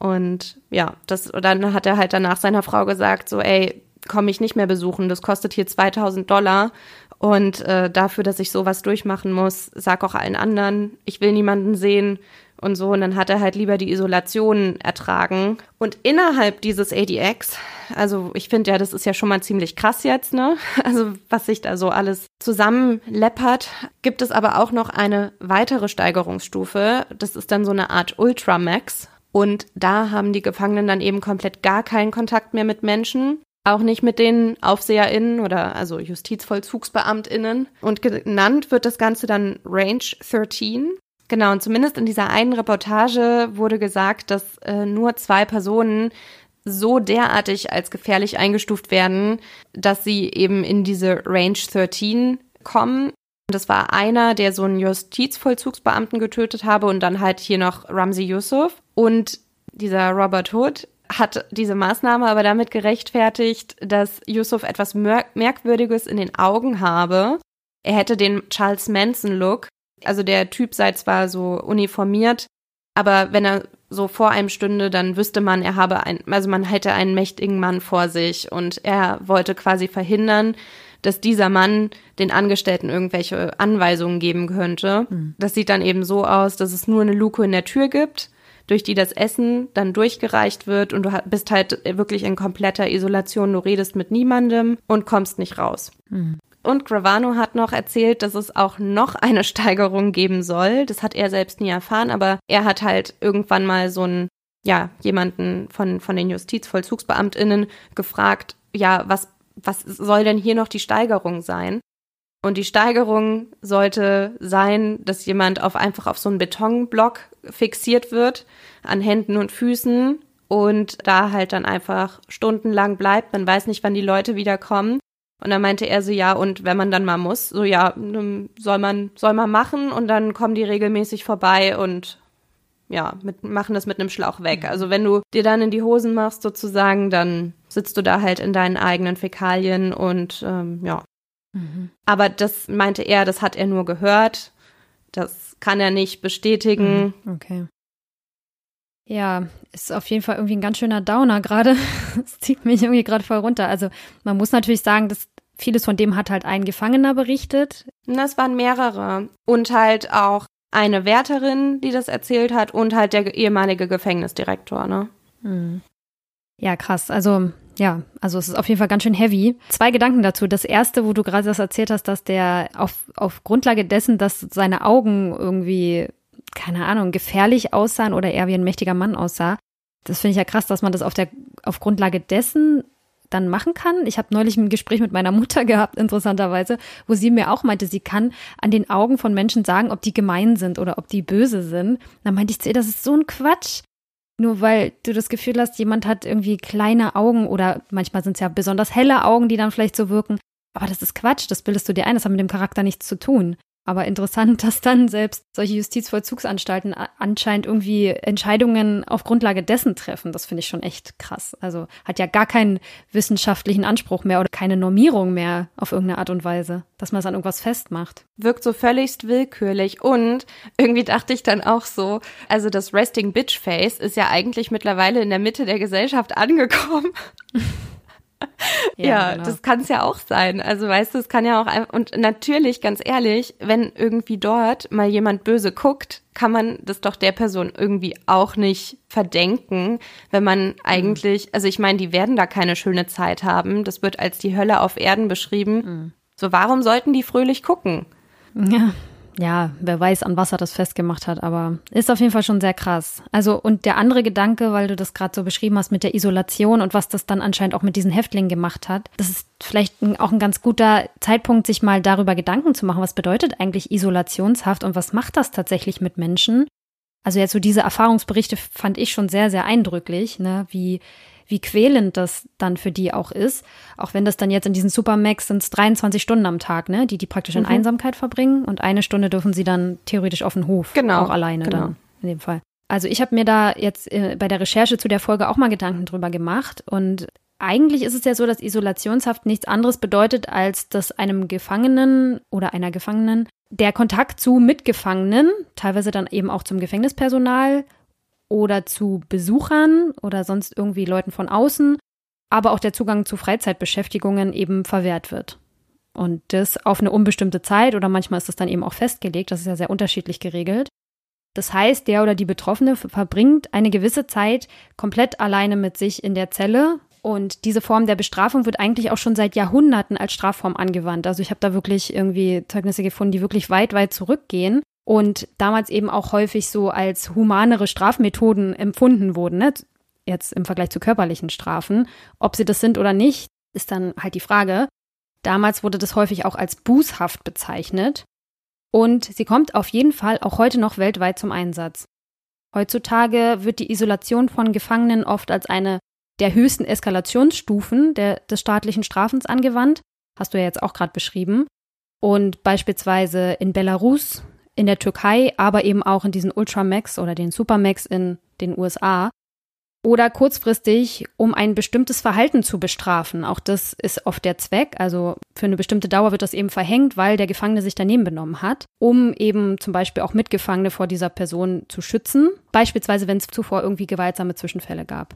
Und ja, das, dann hat er halt danach seiner Frau gesagt, so, ey, komm mich nicht mehr besuchen, das kostet hier 2000 Dollar. Und äh, dafür, dass ich sowas durchmachen muss, sag auch allen anderen, ich will niemanden sehen und so. Und dann hat er halt lieber die Isolation ertragen. Und innerhalb dieses ADX, also ich finde ja, das ist ja schon mal ziemlich krass jetzt, ne? (laughs) Also was sich da so alles zusammenleppert, gibt es aber auch noch eine weitere Steigerungsstufe. Das ist dann so eine Art Ultramax. Und da haben die Gefangenen dann eben komplett gar keinen Kontakt mehr mit Menschen. Auch nicht mit den AufseherInnen oder also JustizvollzugsbeamtInnen. Und genannt wird das Ganze dann Range 13. Genau, und zumindest in dieser einen Reportage wurde gesagt, dass äh, nur zwei Personen so derartig als gefährlich eingestuft werden, dass sie eben in diese Range 13 kommen. Das war einer, der so einen Justizvollzugsbeamten getötet habe und dann halt hier noch Ramsey Yusuf. Und dieser Robert Hood hat diese Maßnahme aber damit gerechtfertigt, dass Yusuf etwas Merkwürdiges in den Augen habe. Er hätte den Charles Manson-Look, also der Typ sei zwar so uniformiert, aber wenn er so vor einem stünde, dann wüsste man, er habe ein, also man hätte einen mächtigen Mann vor sich und er wollte quasi verhindern, dass dieser Mann den Angestellten irgendwelche Anweisungen geben könnte. Mhm. Das sieht dann eben so aus, dass es nur eine Luke in der Tür gibt, durch die das Essen dann durchgereicht wird und du bist halt wirklich in kompletter Isolation, du redest mit niemandem und kommst nicht raus. Mhm. Und Gravano hat noch erzählt, dass es auch noch (laughs) eine Steigerung geben soll. Das hat er selbst nie erfahren, aber er hat halt irgendwann mal so einen, ja, jemanden von, von den Justizvollzugsbeamtinnen gefragt, ja, was, was soll denn hier noch die Steigerung sein? Und die Steigerung sollte sein, dass jemand auf einfach auf so einen Betonblock fixiert wird, an Händen und Füßen und da halt dann einfach stundenlang bleibt. Man weiß nicht, wann die Leute wiederkommen. Und dann meinte er so, ja, und wenn man dann mal muss, so ja, soll man, soll man machen und dann kommen die regelmäßig vorbei und ja, mit, machen das mit einem Schlauch weg. Also wenn du dir dann in die Hosen machst sozusagen, dann sitzt du da halt in deinen eigenen Fäkalien und ähm, ja. Mhm. Aber das meinte er, das hat er nur gehört. Das kann er nicht bestätigen. Mhm. Okay. Ja, ist auf jeden Fall irgendwie ein ganz schöner Downer gerade. (laughs) Das zieht mich irgendwie gerade voll runter. Also man muss natürlich sagen, dass vieles von dem hat halt ein Gefangener berichtet. Das waren mehrere. Und halt auch eine Wärterin, die das erzählt hat und halt der ehemalige Gefängnisdirektor, ne? Hm. Ja, krass. Also, ja, also es ist auf jeden Fall ganz schön heavy. Zwei Gedanken dazu. Das erste, wo du gerade das erzählt hast, dass der auf, auf Grundlage dessen, dass seine Augen irgendwie keine Ahnung, gefährlich aussahen oder eher wie ein mächtiger Mann aussah. Das finde ich ja krass, dass man das auf der auf Grundlage dessen dann machen kann. Ich habe neulich ein Gespräch mit meiner Mutter (laughs) gehabt, interessanterweise, wo sie mir auch meinte, sie kann an den Augen von Menschen sagen, ob die gemein sind oder ob die böse sind. Dann meinte ich zu ihr, das ist so ein Quatsch. Nur weil du das Gefühl hast, jemand hat irgendwie kleine Augen oder manchmal sind es ja besonders helle Augen, die dann vielleicht so wirken. Aber das ist Quatsch, das bildest du dir ein, das hat mit dem Charakter nichts zu tun. Aber interessant, (laughs) dass dann selbst solche Justizvollzugsanstalten anscheinend irgendwie Entscheidungen auf Grundlage dessen treffen. Das finde ich schon echt krass. Also hat ja gar keinen wissenschaftlichen Anspruch mehr oder keine Normierung mehr auf irgendeine Art und Weise, dass man es an irgendwas festmacht. Wirkt so völligst willkürlich. Und (laughs) irgendwie dachte ich dann auch so, also das Resting Bitch Face ist ja eigentlich mittlerweile in der Mitte der Gesellschaft angekommen. (laughs) ja, ja genau. das kann es ja auch sein. Also weißt du, es kann ja auch einfach, und natürlich, ganz ehrlich, wenn irgendwie dort mal jemand böse guckt, kann man das doch der Person irgendwie auch nicht verdenken, wenn man eigentlich, also ich meine, die werden da keine schöne Zeit haben. Das wird als die Hölle auf Erden beschrieben. Mhm. So, warum sollten die fröhlich gucken? Ja, ja, wer weiß, an was er das festgemacht hat, aber ist auf jeden Fall schon sehr krass. Also, und der andere Gedanke, weil du das gerade so beschrieben hast mit der Isolation und was das dann anscheinend auch mit diesen Häftlingen gemacht hat, das ist vielleicht auch ein ganz guter Zeitpunkt, sich mal darüber Gedanken zu machen, was bedeutet eigentlich Isolationshaft und was macht das tatsächlich mit Menschen? Also jetzt so diese Erfahrungsberichte fand ich schon sehr, sehr eindrücklich, ne, wie wie quälend das dann für die auch ist. Auch wenn das dann jetzt in diesen Supermax sind es 23 Stunden am Tag, ne, die die praktisch in mhm. Einsamkeit verbringen und eine Stunde dürfen sie dann theoretisch auf den Hof, genau, auch alleine genau. dann in dem Fall. Also ich habe mir da jetzt äh, bei der Recherche zu der Folge auch mal Gedanken drüber gemacht und eigentlich ist es ja so, dass Isolationshaft nichts anderes bedeutet, als dass einem Gefangenen oder einer Gefangenen der Kontakt zu Mitgefangenen, teilweise dann eben auch zum Gefängnispersonal oder zu Besuchern oder sonst irgendwie Leuten von außen, aber auch der Zugang zu Freizeitbeschäftigungen eben verwehrt wird. Und das auf eine unbestimmte Zeit oder manchmal ist das dann eben auch festgelegt, das ist ja sehr unterschiedlich geregelt. Das heißt, der oder die Betroffene verbringt eine gewisse Zeit komplett alleine mit sich in der Zelle. Und diese Form der Bestrafung wird eigentlich auch schon seit Jahrhunderten als Strafform angewandt. Also ich habe da wirklich irgendwie Zeugnisse gefunden, die wirklich weit, weit zurückgehen und damals eben auch häufig so als humanere Strafmethoden empfunden wurden, ne? jetzt im Vergleich zu körperlichen Strafen. Ob sie das sind oder nicht, ist dann halt die Frage. Damals wurde das häufig auch als Bußhaft bezeichnet. Und sie kommt auf jeden Fall auch heute noch weltweit zum Einsatz. Heutzutage wird die Isolation von Gefangenen oft als eine der höchsten Eskalationsstufen der, des staatlichen Strafens angewandt. Hast du ja jetzt auch gerade beschrieben. Und beispielsweise in Belarus in der Türkei, aber eben auch in diesen Ultramax oder den Supermax in den USA. Oder kurzfristig, um ein bestimmtes Verhalten zu bestrafen. Auch das ist oft der Zweck. Also für eine bestimmte Dauer wird das eben verhängt, weil der Gefangene sich daneben benommen hat, um eben zum Beispiel auch Mitgefangene vor dieser Person zu schützen. Beispielsweise, wenn es zuvor irgendwie gewaltsame Zwischenfälle gab.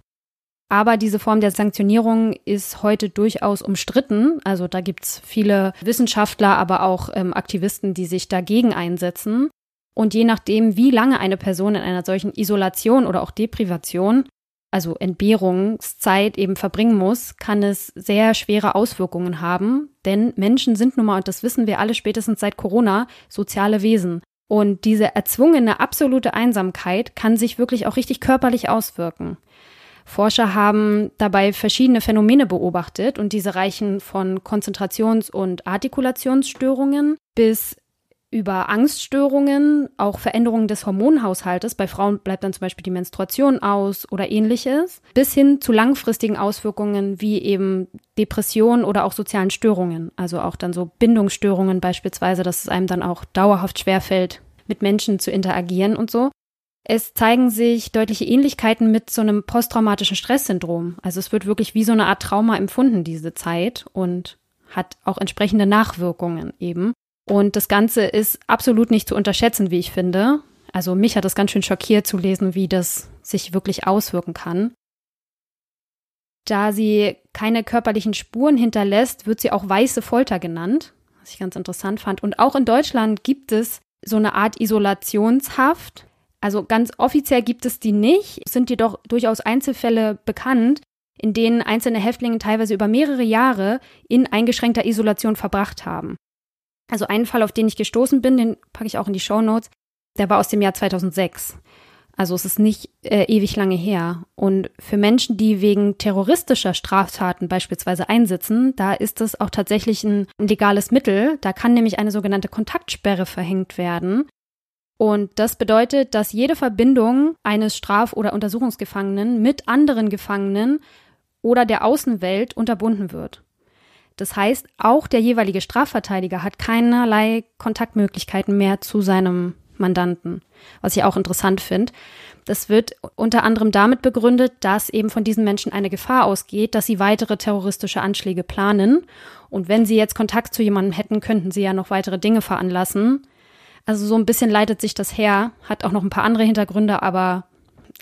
Aber diese Form der Sanktionierung ist heute durchaus umstritten. Also da gibt es viele Wissenschaftler, aber auch ähm, Aktivisten, die sich dagegen einsetzen. Und je nachdem, wie lange eine Person in einer solchen Isolation oder auch Deprivation, also Entbehrungszeit eben verbringen muss, kann es sehr schwere Auswirkungen haben. Denn Menschen sind nun mal, und das wissen wir alle spätestens seit Corona, soziale Wesen. Und diese erzwungene absolute Einsamkeit kann sich wirklich auch richtig körperlich auswirken. Forscher haben dabei verschiedene Phänomene beobachtet und diese reichen von Konzentrations- und Artikulationsstörungen bis über Angststörungen, auch Veränderungen des Hormonhaushaltes. Bei Frauen bleibt dann zum Beispiel die Menstruation aus oder ähnliches, bis hin zu langfristigen Auswirkungen wie eben Depressionen oder auch sozialen Störungen. Also auch dann so Bindungsstörungen beispielsweise, dass es einem dann auch dauerhaft schwerfällt, mit Menschen zu interagieren und so. Es zeigen sich deutliche Ähnlichkeiten mit so einem posttraumatischen Stresssyndrom. Also es wird wirklich wie so eine Art Trauma empfunden, diese Zeit, und hat auch entsprechende Nachwirkungen eben. Und das Ganze ist absolut nicht zu unterschätzen, wie ich finde. Also mich hat das ganz schön schockiert zu lesen, wie das sich wirklich auswirken kann. Da sie keine körperlichen Spuren hinterlässt, wird sie auch weiße Folter genannt, was ich ganz interessant fand. Und auch in Deutschland gibt es so eine Art Isolationshaft, also ganz offiziell gibt es die nicht, sind jedoch durchaus Einzelfälle bekannt, in denen einzelne Häftlinge teilweise über mehrere Jahre in eingeschränkter Isolation verbracht haben. Also einen Fall, auf den ich gestoßen bin, den packe ich auch in die Show Notes, der war aus dem Jahr 2006. Also es ist nicht äh, ewig lange her. Und für Menschen, die wegen terroristischer Straftaten beispielsweise einsitzen, da ist es auch tatsächlich ein legales Mittel. Da kann nämlich eine sogenannte Kontaktsperre verhängt werden. Und das bedeutet, dass jede Verbindung eines Straf- oder Untersuchungsgefangenen mit anderen Gefangenen oder der Außenwelt unterbunden wird. Das heißt, auch der jeweilige Strafverteidiger hat keinerlei Kontaktmöglichkeiten mehr zu seinem Mandanten, was ich auch interessant finde. Das wird unter anderem damit begründet, dass eben von diesen Menschen eine Gefahr ausgeht, dass sie weitere terroristische Anschläge planen. Und wenn sie jetzt Kontakt zu jemandem hätten, könnten sie ja noch weitere Dinge veranlassen. Also so ein bisschen leitet sich das her, hat auch noch ein paar andere Hintergründe, aber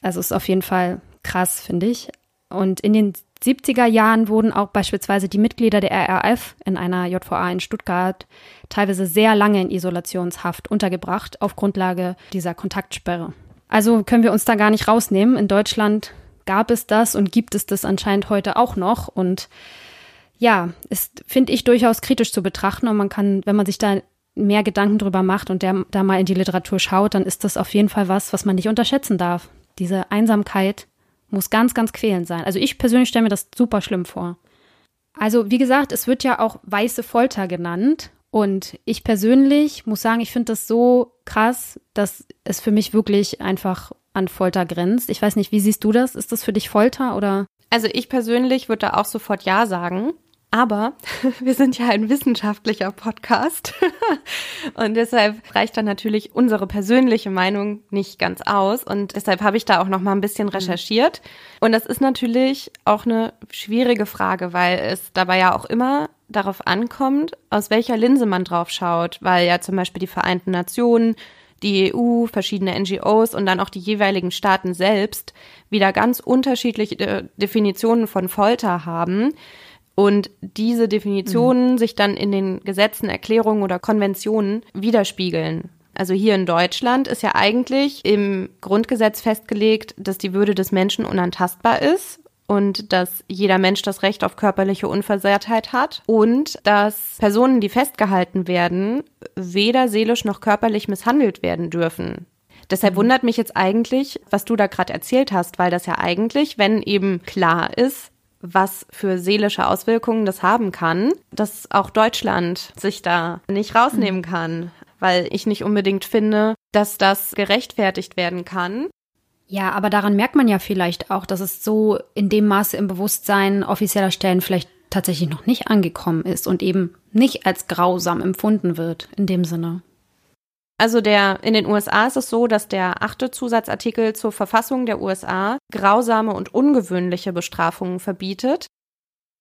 also ist auf jeden Fall krass, finde ich. Und in den 70er Jahren wurden auch beispielsweise die Mitglieder der RRF in einer JVA in Stuttgart teilweise sehr lange in Isolationshaft untergebracht auf Grundlage dieser Kontaktsperre. Also können wir uns da gar nicht rausnehmen. In Deutschland gab es das und gibt es das anscheinend heute auch noch. Und ja, ist, finde ich, durchaus kritisch zu betrachten. Und man kann, wenn man sich da mehr Gedanken drüber macht und der, da mal in die Literatur schaut, dann ist das auf jeden Fall was, was man nicht unterschätzen darf. Diese Einsamkeit muss ganz, ganz quälend sein. Also ich persönlich stelle mir das super schlimm vor. Also wie gesagt, es wird ja auch weiße Folter genannt. Und ich persönlich muss sagen, ich finde das so krass, dass es für mich wirklich einfach an Folter grenzt. Ich weiß nicht, wie siehst du das? Ist das für dich Folter oder? Also ich persönlich würde da auch sofort Ja sagen. Aber (laughs) wir sind ja ein wissenschaftlicher Podcast. (laughs) Und deshalb reicht dann natürlich unsere persönliche Meinung nicht ganz aus. Und deshalb habe ich da auch noch mal ein bisschen mhm. recherchiert. Und das ist natürlich auch eine schwierige Frage, weil es dabei ja auch immer darauf ankommt, aus welcher Linse man drauf schaut, weil ja zum Beispiel die Vereinten Nationen die EU, verschiedene NGOs und dann auch die jeweiligen Staaten selbst wieder ganz unterschiedliche Definitionen von Folter haben und diese Definitionen mhm. sich dann in den Gesetzen, Erklärungen oder Konventionen widerspiegeln. Also hier in Deutschland ist ja eigentlich im Grundgesetz festgelegt, dass die Würde des Menschen unantastbar ist und dass jeder Mensch das Recht auf körperliche Unversehrtheit hat und dass Personen, die festgehalten werden, weder seelisch noch körperlich misshandelt werden dürfen. Deshalb mhm. wundert mich jetzt eigentlich, was du da gerade erzählt hast, weil das ja eigentlich, wenn eben klar ist, was für seelische Auswirkungen das haben kann, dass auch Deutschland sich da nicht rausnehmen kann, weil ich nicht unbedingt finde, dass das gerechtfertigt werden kann. Ja, aber daran merkt man ja vielleicht auch, dass es so in dem Maße im Bewusstsein offizieller Stellen vielleicht tatsächlich noch nicht angekommen ist und eben nicht als grausam empfunden wird in dem Sinne. Also der, in den USA ist es so, dass der achte Zusatzartikel zur Verfassung der USA grausame und ungewöhnliche Bestrafungen verbietet.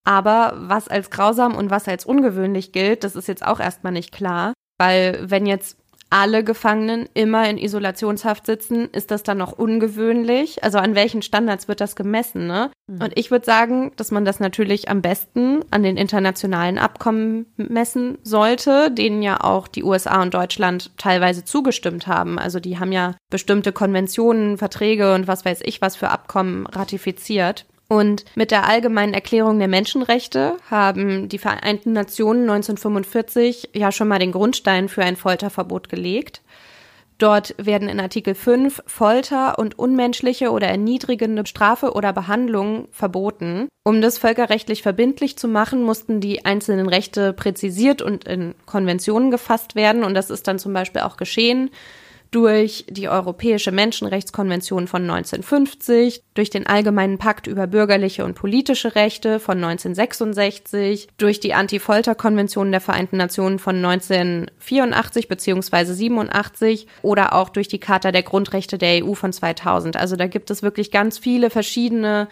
Aber was als grausam und was als ungewöhnlich gilt, das ist jetzt auch erstmal nicht klar, weil wenn jetzt alle Gefangenen immer in Isolationshaft sitzen, ist das dann noch ungewöhnlich? Also an welchen Standards wird das gemessen? Ne? Mhm. Und ich würde sagen, dass man das natürlich am besten an den internationalen Abkommen messen sollte, denen ja auch die USA und Deutschland teilweise zugestimmt haben. Also die haben ja bestimmte Konventionen, Verträge und was weiß ich was für Abkommen ratifiziert. Und mit der Allgemeinen Erklärung der Menschenrechte haben die Vereinten Nationen 1945 ja schon mal den Grundstein für ein Folterverbot gelegt. Dort werden in Artikel 5 Folter und unmenschliche oder erniedrigende Strafe oder Behandlung verboten. Um das völkerrechtlich verbindlich zu machen, mussten die einzelnen Rechte präzisiert und in Konventionen gefasst werden. Und das ist dann zum Beispiel auch geschehen durch die Europäische Menschenrechtskonvention von 1950, durch den Allgemeinen Pakt über bürgerliche und politische Rechte von 1966, durch die Anti-Folter-Konvention der Vereinten Nationen von 1984 bzw. 87 oder auch durch die Charta der Grundrechte der EU von 2000. Also da gibt es wirklich ganz viele verschiedene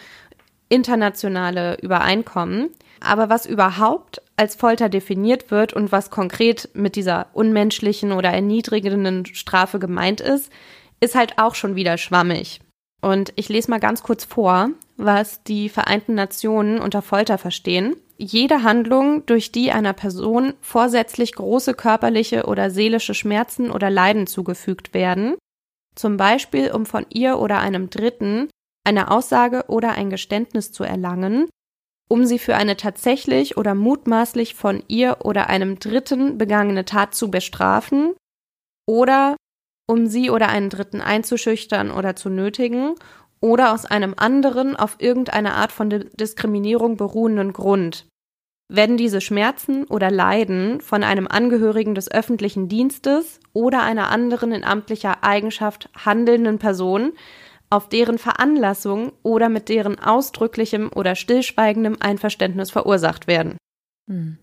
internationale Übereinkommen. Aber was überhaupt als Folter definiert wird und was konkret mit dieser unmenschlichen oder erniedrigenden Strafe gemeint ist, ist halt auch schon wieder schwammig. Und ich lese mal ganz kurz vor, was die Vereinten Nationen unter Folter verstehen. Jede Handlung, durch die einer Person vorsätzlich große körperliche oder seelische Schmerzen oder Leiden zugefügt werden, zum Beispiel um von ihr oder einem Dritten eine Aussage oder ein Geständnis zu erlangen, um sie für eine tatsächlich oder mutmaßlich von ihr oder einem Dritten begangene Tat zu bestrafen oder um sie oder einen Dritten einzuschüchtern oder zu nötigen oder aus einem anderen auf irgendeine Art von Diskriminierung beruhenden Grund. Werden diese Schmerzen oder Leiden von einem Angehörigen des öffentlichen Dienstes oder einer anderen in amtlicher Eigenschaft handelnden Person auf deren Veranlassung oder mit deren ausdrücklichem oder stillschweigendem Einverständnis verursacht werden. Hm.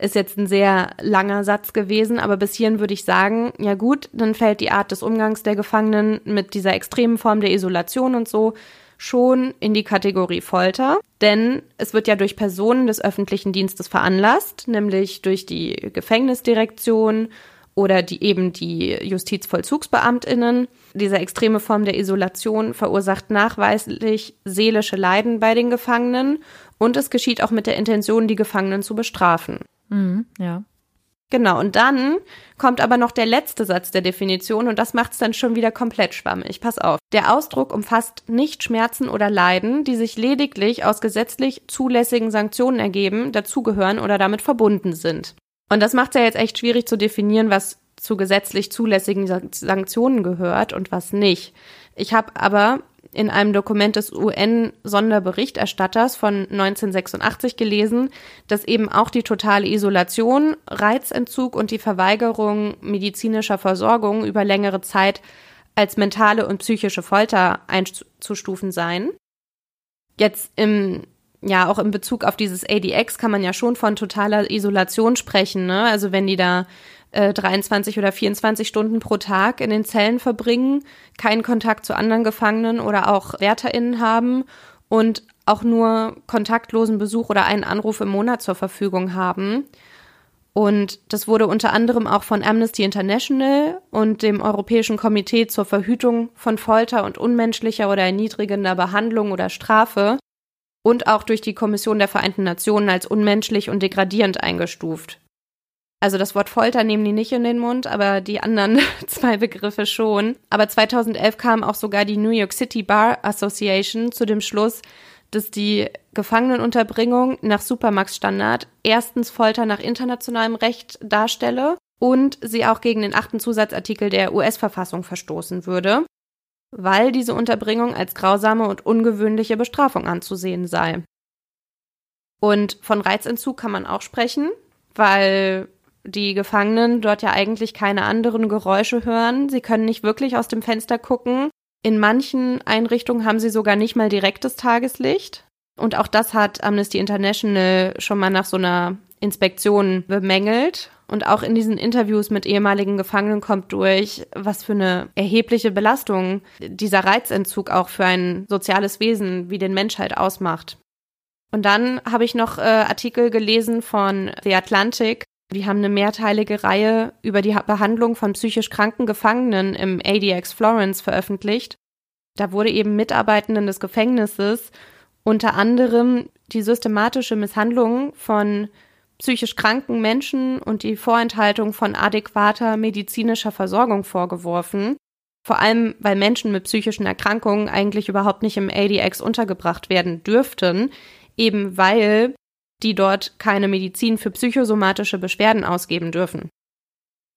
Ist jetzt ein sehr langer Satz gewesen, aber bis hierhin würde ich sagen, ja gut, dann fällt die Art des Umgangs der Gefangenen mit dieser extremen Form der Isolation und so schon in die Kategorie Folter, denn es wird ja durch Personen des öffentlichen Dienstes veranlasst, nämlich durch die Gefängnisdirektion oder die eben die Justizvollzugsbeamtinnen. Diese extreme Form der Isolation verursacht nachweislich seelische Leiden bei den Gefangenen und es geschieht auch mit der Intention, die Gefangenen zu bestrafen. Mhm, ja. Genau, und dann kommt aber noch der letzte Satz der Definition und das macht es dann schon wieder komplett schwammig. Pass auf. Der Ausdruck umfasst nicht Schmerzen oder Leiden, die sich lediglich aus gesetzlich zulässigen Sanktionen ergeben, dazugehören oder damit verbunden sind. Und das macht es ja jetzt echt schwierig zu definieren, was zu gesetzlich zulässigen Sanktionen gehört und was nicht. Ich habe aber in einem Dokument des UN-Sonderberichterstatters von 1986 gelesen, dass eben auch die totale Isolation, Reizentzug und die Verweigerung medizinischer Versorgung über längere Zeit als mentale und psychische Folter einzustufen seien. Jetzt im ja, auch in Bezug auf dieses ADX kann man ja schon von totaler Isolation sprechen, ne? Also wenn die da äh, 23 oder 24 Stunden pro Tag in den Zellen verbringen, keinen Kontakt zu anderen Gefangenen oder auch WärterInnen haben und auch nur kontaktlosen Besuch oder einen Anruf im Monat zur Verfügung haben. Und das wurde unter anderem auch von Amnesty International und dem Europäischen Komitee zur Verhütung von Folter und unmenschlicher oder erniedrigender Behandlung oder Strafe und auch durch die Kommission der Vereinten Nationen als unmenschlich und degradierend eingestuft. Also das Wort Folter nehmen die nicht in den Mund, aber die anderen (laughs) zwei Begriffe schon. Aber 2011 kam auch sogar die New York City Bar Association zu dem Schluss, dass die Gefangenenunterbringung nach Supermax-Standard erstens Folter nach internationalem Recht darstelle und sie auch gegen den achten Zusatzartikel der US-Verfassung verstoßen würde, weil diese Unterbringung als grausame und ungewöhnliche Bestrafung anzusehen sei. Und von Reizentzug kann man auch sprechen, weil die Gefangenen dort ja eigentlich keine anderen Geräusche hören. Sie können nicht wirklich aus dem Fenster gucken. In manchen Einrichtungen haben sie sogar nicht mal direktes Tageslicht. Und auch das hat Amnesty International schon mal nach so einer Inspektion bemängelt. Und auch in diesen Interviews mit ehemaligen Gefangenen kommt durch, was für eine erhebliche Belastung dieser Reizentzug auch für ein soziales Wesen wie den Menschheit ausmacht. Und dann habe ich noch äh, Artikel gelesen von The Atlantic, die haben eine mehrteilige Reihe über die Behandlung von psychisch kranken Gefangenen im ADX Florence veröffentlicht. Da wurde eben Mitarbeitenden des Gefängnisses unter anderem die systematische Misshandlung von psychisch kranken Menschen und die Vorenthaltung von adäquater medizinischer Versorgung vorgeworfen. Vor allem, weil Menschen mit psychischen Erkrankungen eigentlich überhaupt nicht im ADX untergebracht werden dürften, eben weil die dort keine Medizin für psychosomatische Beschwerden ausgeben dürfen.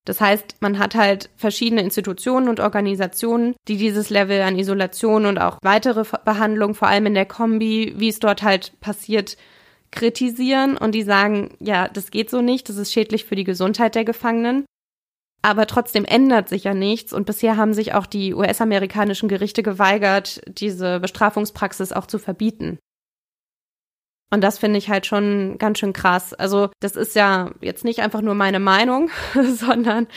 Das heißt, man hat halt verschiedene Institutionen und Organisationen, die dieses Level an Isolation und auch weitere Behandlung, vor allem in der Kombi, wie es dort halt passiert, kritisieren und die sagen, ja, das geht so nicht, das ist schädlich für die Gesundheit der Gefangenen. Aber trotzdem ändert sich ja nichts und bisher haben sich auch die US-amerikanischen Gerichte geweigert, diese Bestrafungspraxis auch zu verbieten. Und das finde ich halt schon ganz schön krass. Also das ist ja jetzt nicht einfach nur meine Meinung, (laughs) sondern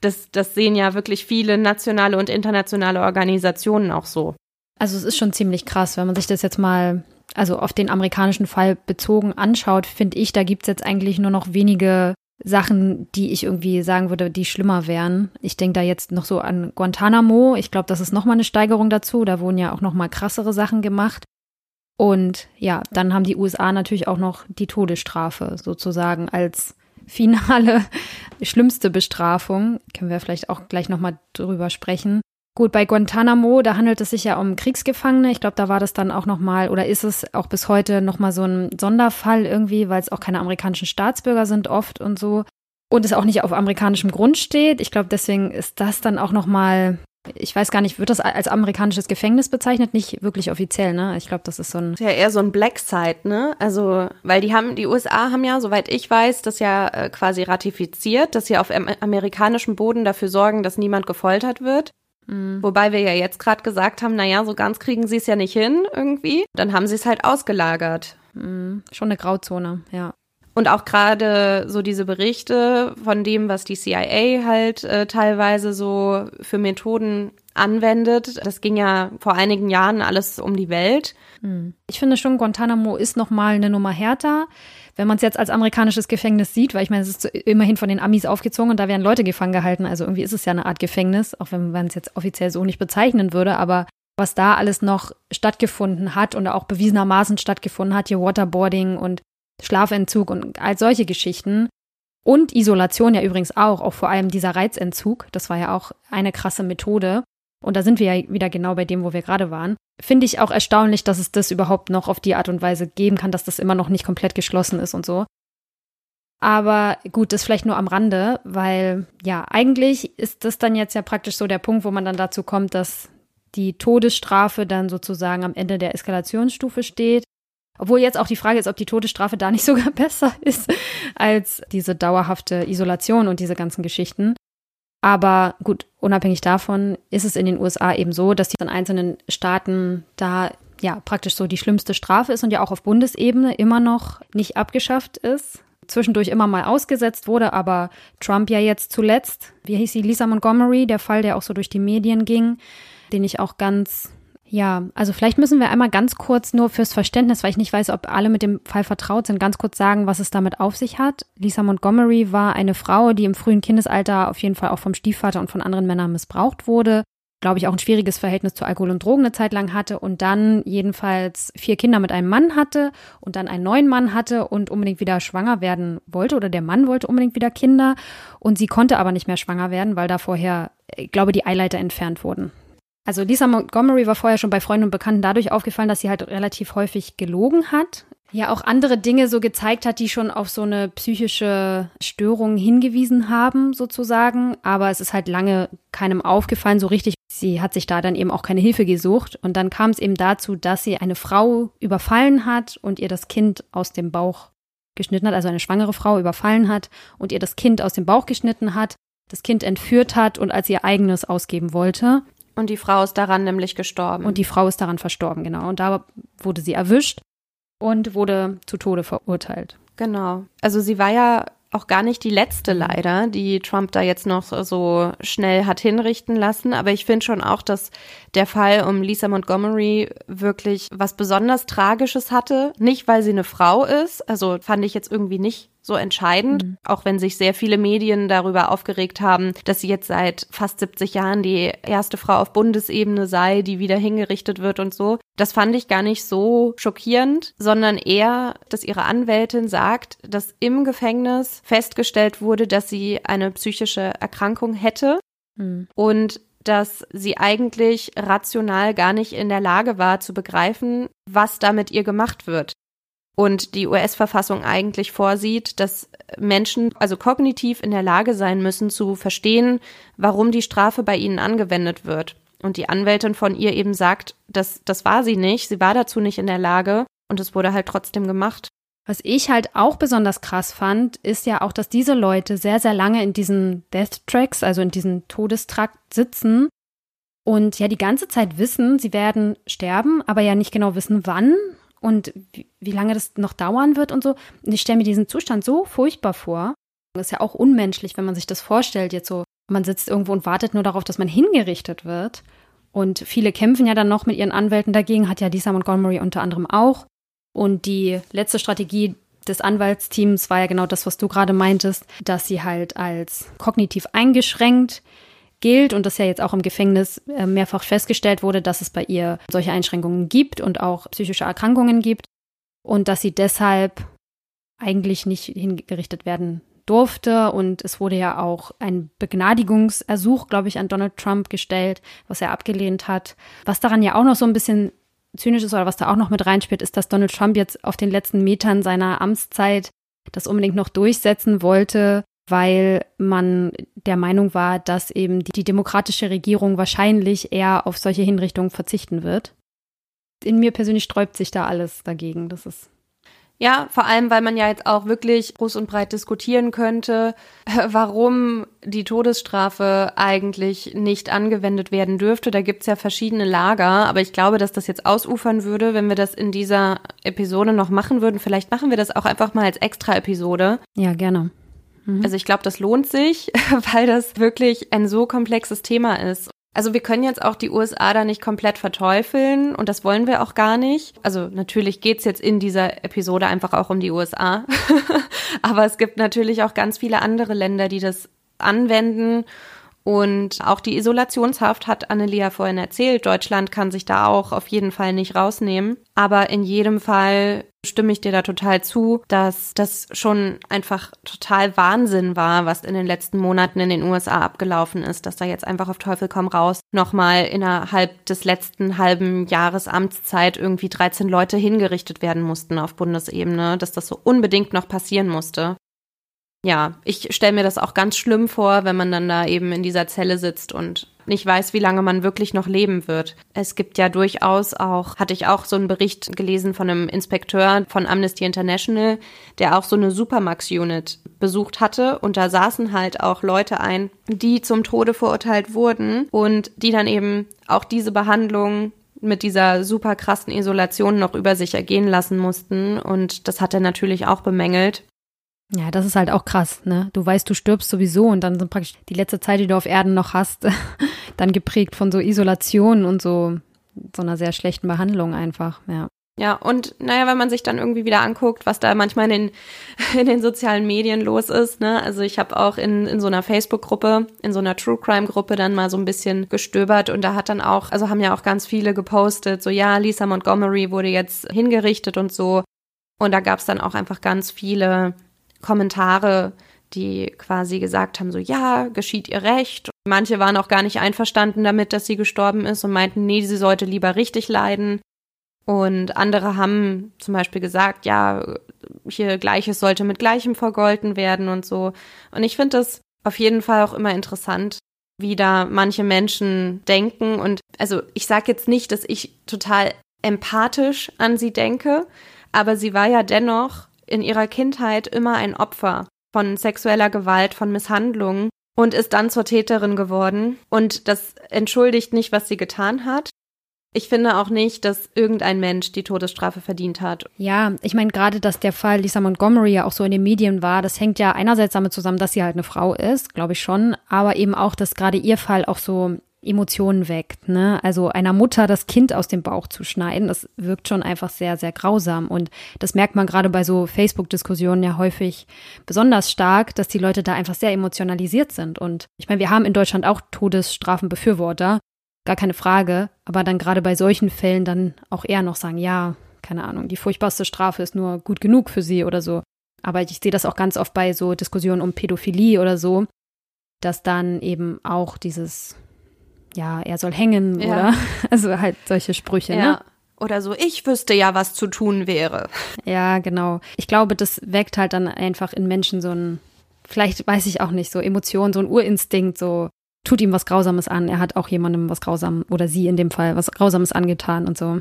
das, das sehen ja wirklich viele nationale und internationale Organisationen auch so. Also es ist schon ziemlich krass, wenn man sich das jetzt mal, also auf den amerikanischen Fall bezogen anschaut, finde ich, da gibt es jetzt eigentlich nur noch wenige Sachen, die ich irgendwie sagen würde, die schlimmer wären. Ich denke da jetzt noch so an Guantanamo. Ich glaube, das ist nochmal eine Steigerung dazu. Da wurden ja auch nochmal krassere Sachen gemacht. Und ja, dann haben die USA natürlich auch noch die Todesstrafe sozusagen als finale, (laughs) schlimmste Bestrafung. Können wir vielleicht auch gleich nochmal drüber sprechen. Gut, bei Guantanamo, da handelt es sich ja um Kriegsgefangene. Ich glaube, da war das dann auch nochmal, oder ist es auch bis heute nochmal so ein Sonderfall irgendwie, weil es auch keine amerikanischen Staatsbürger sind oft und so. Und es auch nicht auf amerikanischem Grund steht. Ich glaube, deswegen ist das dann auch nochmal ich weiß gar nicht, wird das als amerikanisches Gefängnis bezeichnet? Nicht wirklich offiziell, ne? Ich glaube, das ist so ein. Ja, eher so ein Black Side, ne? Also, weil die haben, die USA haben ja, soweit ich weiß, das ja äh, quasi ratifiziert, dass sie auf amerikanischem Boden dafür sorgen, dass niemand gefoltert wird. Mhm. Wobei wir ja jetzt gerade gesagt haben, naja, so ganz kriegen sie es ja nicht hin irgendwie. Dann haben sie es halt ausgelagert. Mhm. Schon eine Grauzone, ja. Und auch gerade so diese Berichte von dem, was die CIA halt äh, teilweise so für Methoden anwendet. Das ging ja vor einigen Jahren alles um die Welt. Hm. Ich finde schon, Guantanamo ist noch mal eine Nummer härter, wenn man es jetzt als amerikanisches Gefängnis sieht, weil ich meine, es ist immerhin von den Amis aufgezogen und da werden Leute gefangen gehalten. Also irgendwie ist es ja eine Art Gefängnis, auch wenn man es jetzt offiziell so nicht bezeichnen würde. Aber was da alles noch stattgefunden hat und auch bewiesenermaßen stattgefunden hat, hier Waterboarding und Schlafentzug und all solche Geschichten. Und Isolation ja übrigens auch, auch vor allem dieser Reizentzug. Das war ja auch eine krasse Methode. Und da sind wir ja wieder genau bei dem, wo wir gerade waren. Finde ich auch erstaunlich, dass es das überhaupt noch auf die Art und Weise geben kann, dass das immer noch nicht komplett geschlossen ist und so. Aber gut, das vielleicht nur am Rande, weil ja, eigentlich ist das dann jetzt ja praktisch so der Punkt, wo man dann dazu kommt, dass die Todesstrafe dann sozusagen am Ende der Eskalationsstufe steht. Obwohl jetzt auch die Frage ist, ob die Todesstrafe da nicht (laughs) sogar besser ist als diese dauerhafte Isolation und diese ganzen Geschichten. Aber gut, unabhängig davon ist es in den USA eben so, dass die in einzelnen Staaten da ja praktisch so die schlimmste Strafe ist und ja auch auf Bundesebene immer noch nicht abgeschafft ist. Zwischendurch immer mal ausgesetzt wurde, aber Trump ja jetzt zuletzt, wie hieß sie, Lisa Montgomery, der Fall, der auch so durch die Medien ging, den ich auch ganz ja, also vielleicht müssen wir einmal ganz kurz nur fürs Verständnis, weil ich nicht weiß, ob alle mit dem Fall vertraut sind, ganz kurz sagen, was es damit auf sich hat. Lisa Montgomery war eine Frau, die im frühen Kindesalter auf jeden Fall auch vom Stiefvater und von anderen Männern missbraucht wurde. Glaube ich, auch ein schwieriges Verhältnis zu Alkohol und Drogen eine Zeit lang hatte und dann jedenfalls vier Kinder mit einem Mann hatte und dann einen neuen Mann hatte und unbedingt wieder schwanger werden wollte oder der Mann wollte unbedingt wieder Kinder und sie konnte aber nicht mehr schwanger werden, weil da vorher, ich glaube, die Eileiter entfernt wurden. Also Lisa Montgomery war vorher schon bei Freunden und Bekannten dadurch aufgefallen, dass sie halt relativ häufig gelogen hat. Ja, auch andere Dinge so gezeigt hat, die schon auf so eine psychische Störung hingewiesen haben, sozusagen. Aber es ist halt lange keinem aufgefallen, so richtig. Sie hat sich da dann eben auch keine Hilfe gesucht. Und dann kam es eben dazu, dass sie eine Frau überfallen hat und ihr das Kind aus dem Bauch geschnitten hat, also eine schwangere Frau überfallen hat und ihr das Kind aus dem Bauch geschnitten hat, das Kind entführt hat und als ihr eigenes ausgeben wollte. Und die Frau ist daran nämlich gestorben. Und die Frau ist daran verstorben, genau. Und da wurde sie erwischt und wurde zu Tode verurteilt. Genau. Also sie war ja auch gar nicht die letzte leider, die Trump da jetzt noch so schnell hat hinrichten lassen. Aber ich finde schon auch, dass der Fall um Lisa Montgomery wirklich was besonders Tragisches hatte. Nicht, weil sie eine Frau ist. Also fand ich jetzt irgendwie nicht so entscheidend, mhm. auch wenn sich sehr viele Medien darüber aufgeregt haben, dass sie jetzt seit fast 70 Jahren die erste Frau auf Bundesebene sei, die wieder hingerichtet wird und so. Das fand ich gar nicht so schockierend, sondern eher, dass ihre Anwältin sagt, dass im Gefängnis festgestellt wurde, dass sie eine psychische Erkrankung hätte mhm. und dass sie eigentlich rational gar nicht in der Lage war zu begreifen, was da mit ihr gemacht wird und die US-Verfassung eigentlich vorsieht, dass Menschen also kognitiv in der Lage sein müssen zu verstehen, warum die Strafe bei ihnen angewendet wird. Und die Anwältin von ihr eben sagt, dass das war sie nicht, sie war dazu nicht in der Lage und es wurde halt trotzdem gemacht. Was ich halt auch besonders krass fand, ist ja auch, dass diese Leute sehr, sehr lange in diesen Death Tracks, also in diesem Todestrakt sitzen und ja die ganze Zeit wissen, sie werden sterben, aber ja nicht genau wissen, wann und wie, wie lange das noch dauern wird und so. Und ich stelle mir diesen Zustand so furchtbar vor. Das ist ja auch unmenschlich, wenn man sich das vorstellt, jetzt so, man sitzt irgendwo und wartet nur darauf, dass man hingerichtet wird. Und viele kämpfen ja dann noch mit ihren Anwälten dagegen, hat ja Lisa Montgomery unter anderem auch. Und die letzte Strategie des Anwaltsteams war ja genau das, was du gerade meintest, dass sie halt als kognitiv eingeschränkt gilt und das ja jetzt auch im Gefängnis äh, mehrfach festgestellt wurde, dass es bei ihr solche Einschränkungen gibt und auch psychische Erkrankungen gibt und dass sie deshalb eigentlich nicht hingerichtet werden durfte. Und es wurde ja auch ein Begnadigungsersuch, glaube ich, an Donald Trump gestellt, was er abgelehnt hat. Was daran ja auch noch so ein bisschen zynisch ist oder was da auch noch mit reinspielt, ist, dass Donald Trump jetzt auf den letzten Metern seiner Amtszeit das unbedingt noch durchsetzen wollte, weil man der Meinung war, dass eben die demokratische Regierung wahrscheinlich eher auf solche Hinrichtungen verzichten wird. In mir persönlich sträubt sich da alles dagegen. Das ist Ja, vor allem, weil man ja jetzt auch wirklich groß und breit diskutieren könnte, (laughs) warum die Todesstrafe eigentlich nicht angewendet werden dürfte. Da gibt's ja verschiedene Lager, aber ich glaube, dass das jetzt ausufern würde, wenn wir das in dieser Episode noch machen würden. Vielleicht machen wir das auch einfach mal als Extra-Episode. Ja, gerne. Mhm. Also ich glaube, das lohnt sich, (laughs) weil das wirklich ein so komplexes Thema ist. Also wir können jetzt auch die USA da nicht komplett verteufeln und das wollen wir auch gar nicht. Also natürlich geht's jetzt in dieser Episode einfach auch um die USA. (laughs) Aber es gibt natürlich auch ganz viele andere Länder, die das anwenden und auch die Isolationshaft hat Annelia vorhin erzählt. Deutschland kann sich da auch auf jeden Fall nicht rausnehmen. Aber in jedem Fall stimme ich dir da total zu, dass das schon einfach total Wahnsinn war, was in den letzten Monaten in den USA abgelaufen ist, dass da jetzt einfach auf Teufel komm raus nochmal innerhalb des letzten halben Jahres Amtszeit irgendwie 13 Leute hingerichtet werden mussten auf Bundesebene, dass das so unbedingt noch passieren musste ja, ich stelle mir das auch ganz schlimm vor, wenn man dann da eben in dieser Zelle sitzt und nicht weiß, wie lange man wirklich noch leben wird. Es gibt ja durchaus auch, hatte ich auch so einen Bericht gelesen von einem Inspekteur von Amnesty International, der auch so eine Supermax-Unit besucht hatte und da saßen halt auch Leute ein, die zum Tode verurteilt wurden und die dann eben auch diese Behandlung mit dieser super krassen Isolation noch über sich ergehen lassen mussten. Und das hat er natürlich auch bemängelt. Ja, das ist halt auch krass, ne? Du weißt, du stirbst sowieso und dann sind praktisch die letzte Zeit, die du auf Erden noch hast, (laughs) dann geprägt von so Isolation und so, so einer sehr schlechten Behandlung einfach, ja. Ja, und naja, wenn man sich dann irgendwie wieder anguckt, was da manchmal in den, (laughs) in den sozialen Medien los ist, ne? Also ich habe auch in, in so einer Facebook-Gruppe, in so einer True Crime-Gruppe dann mal so ein bisschen gestöbert und da hat dann auch, also haben ja auch ganz viele gepostet, so ja, Lisa Montgomery wurde jetzt hingerichtet und so. Und da gab's dann auch einfach ganz viele Kommentare, die quasi gesagt haben, so ja, geschieht ihr recht. Manche waren auch gar nicht einverstanden damit, dass sie gestorben ist und meinten, nee, sie sollte lieber richtig leiden. Und andere haben zum Beispiel gesagt, ja, hier Gleiches sollte mit Gleichem vergolten werden und so. Und ich finde das auf jeden Fall auch immer interessant, wie da manche Menschen denken. Und also ich sage jetzt nicht, dass ich total empathisch an sie denke, aber sie war ja dennoch in ihrer Kindheit immer ein Opfer von sexueller Gewalt, von Misshandlungen und ist dann zur Täterin geworden. Und das entschuldigt nicht, was sie getan hat. Ich finde auch nicht, dass irgendein Mensch die Todesstrafe verdient hat. Ja, ich meine gerade, dass der Fall Lisa Montgomery ja auch so in den Medien war, das hängt ja einerseits damit zusammen, dass sie halt eine Frau ist, glaube ich schon, aber eben auch, dass gerade ihr Fall auch so Emotionen weckt. Ne? Also einer Mutter das Kind aus dem Bauch zu schneiden, das wirkt schon einfach sehr, sehr grausam. Und das merkt man gerade bei so Facebook-Diskussionen ja häufig besonders stark, dass die Leute da einfach sehr emotionalisiert sind. Und ich meine, wir haben in Deutschland auch Todesstrafenbefürworter, gar keine Frage. Aber dann gerade bei solchen Fällen dann auch eher noch sagen, ja, keine Ahnung, die furchtbarste Strafe ist nur gut genug für sie oder so. Aber ich sehe das auch ganz oft bei so Diskussionen um Pädophilie oder so, dass dann eben auch dieses ja, er soll hängen ja. oder (laughs) also halt solche Sprüche, ja. ne? Oder so, ich wüsste ja, was zu tun wäre. Ja, genau. Ich glaube, das weckt halt dann einfach in Menschen so ein, vielleicht weiß ich auch nicht, so Emotionen, so ein Urinstinkt, so tut ihm was Grausames an. Er hat auch jemandem was Grausames, oder sie in dem Fall, was Grausames angetan und so.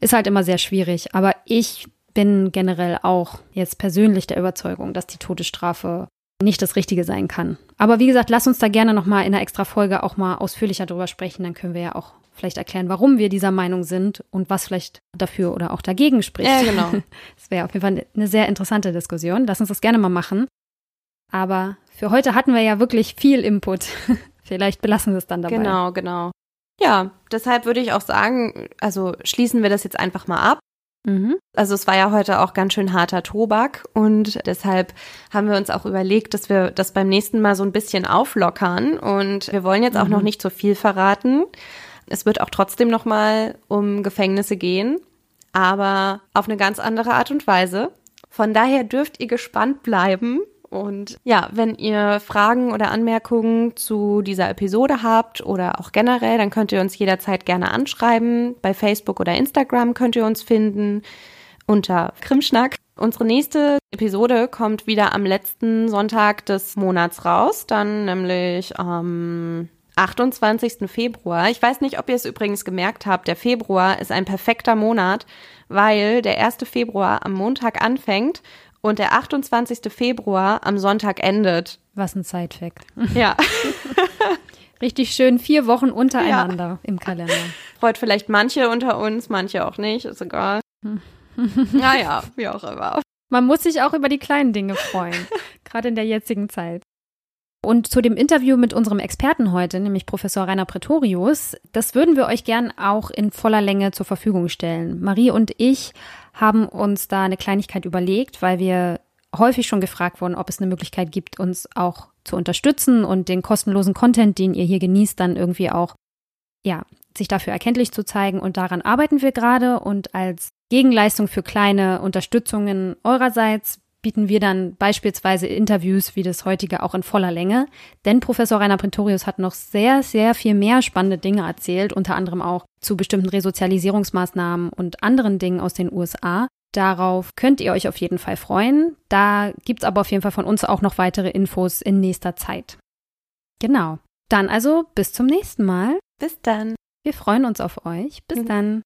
Ist halt immer sehr schwierig. Aber ich bin generell auch jetzt persönlich der Überzeugung, dass die Todesstrafe nicht das Richtige sein kann. Aber wie gesagt, lass uns da gerne nochmal in einer extra Folge auch mal ausführlicher drüber sprechen. Dann können wir ja auch vielleicht erklären, warum wir dieser Meinung sind und was vielleicht dafür oder auch dagegen spricht. Ja, genau. (laughs) Das wäre auf jeden Fall eine sehr interessante Diskussion. Lass uns das gerne mal machen. Aber für heute hatten wir ja wirklich viel Input. (laughs) Vielleicht belassen wir es dann dabei. Genau, genau. Ja, deshalb würde ich auch sagen, also schließen wir das jetzt einfach mal ab. Mhm. Also es war ja heute auch ganz schön harter Tobak und deshalb haben wir uns auch überlegt, dass wir das beim nächsten Mal so ein bisschen auflockern und wir wollen jetzt auch mhm. noch nicht zu viel verraten. Es wird auch trotzdem noch mal um Gefängnisse gehen, aber auf eine ganz andere Art und Weise. Von daher dürft ihr gespannt bleiben und ja, wenn ihr Fragen oder Anmerkungen zu dieser Episode habt oder auch generell, dann könnt ihr uns jederzeit gerne anschreiben. Bei Facebook oder Instagram könnt ihr uns finden unter Krimschnack. Unsere nächste Episode kommt wieder am letzten Sonntag des Monats raus, dann nämlich am 28. Februar. Ich weiß nicht, ob ihr es übrigens gemerkt habt, der Februar ist ein perfekter Monat, weil der 1. Februar am Montag anfängt und der 28. Februar am Sonntag endet. Was ein Zeitfakt. (laughs) Ja. Richtig schön vier Wochen untereinander ja. im Kalender. Freut vielleicht manche unter uns, manche auch nicht, ist egal. (laughs) naja, wie auch immer. Man muss sich auch über die kleinen Dinge freuen, (laughs) gerade in der jetzigen Zeit. Und zu dem Interview mit unserem Experten heute, nämlich Professor Rainer Pretorius, das würden wir euch gern auch in voller Länge zur Verfügung stellen. Marie und ich haben uns da eine Kleinigkeit überlegt, weil wir häufig schon gefragt wurden, ob es eine Möglichkeit gibt, uns auch zu unterstützen und den kostenlosen Content, den ihr hier genießt, dann irgendwie auch, ja, sich dafür erkenntlich zu zeigen. Und daran arbeiten wir gerade. Und als Gegenleistung für kleine Unterstützungen eurerseits bieten wir dann beispielsweise Interviews wie das heutige auch in voller Länge. Denn Professor Rainer Prentorius hat noch sehr, sehr viel mehr spannende Dinge erzählt, unter anderem auch zu bestimmten Resozialisierungsmaßnahmen und anderen Dingen aus den USA. Darauf könnt ihr euch auf jeden Fall freuen. Da gibt es aber auf jeden Fall von uns auch noch weitere Infos in nächster Zeit. Genau. Dann also bis zum nächsten Mal. Bis dann. Wir freuen uns auf euch. Bis mhm. dann.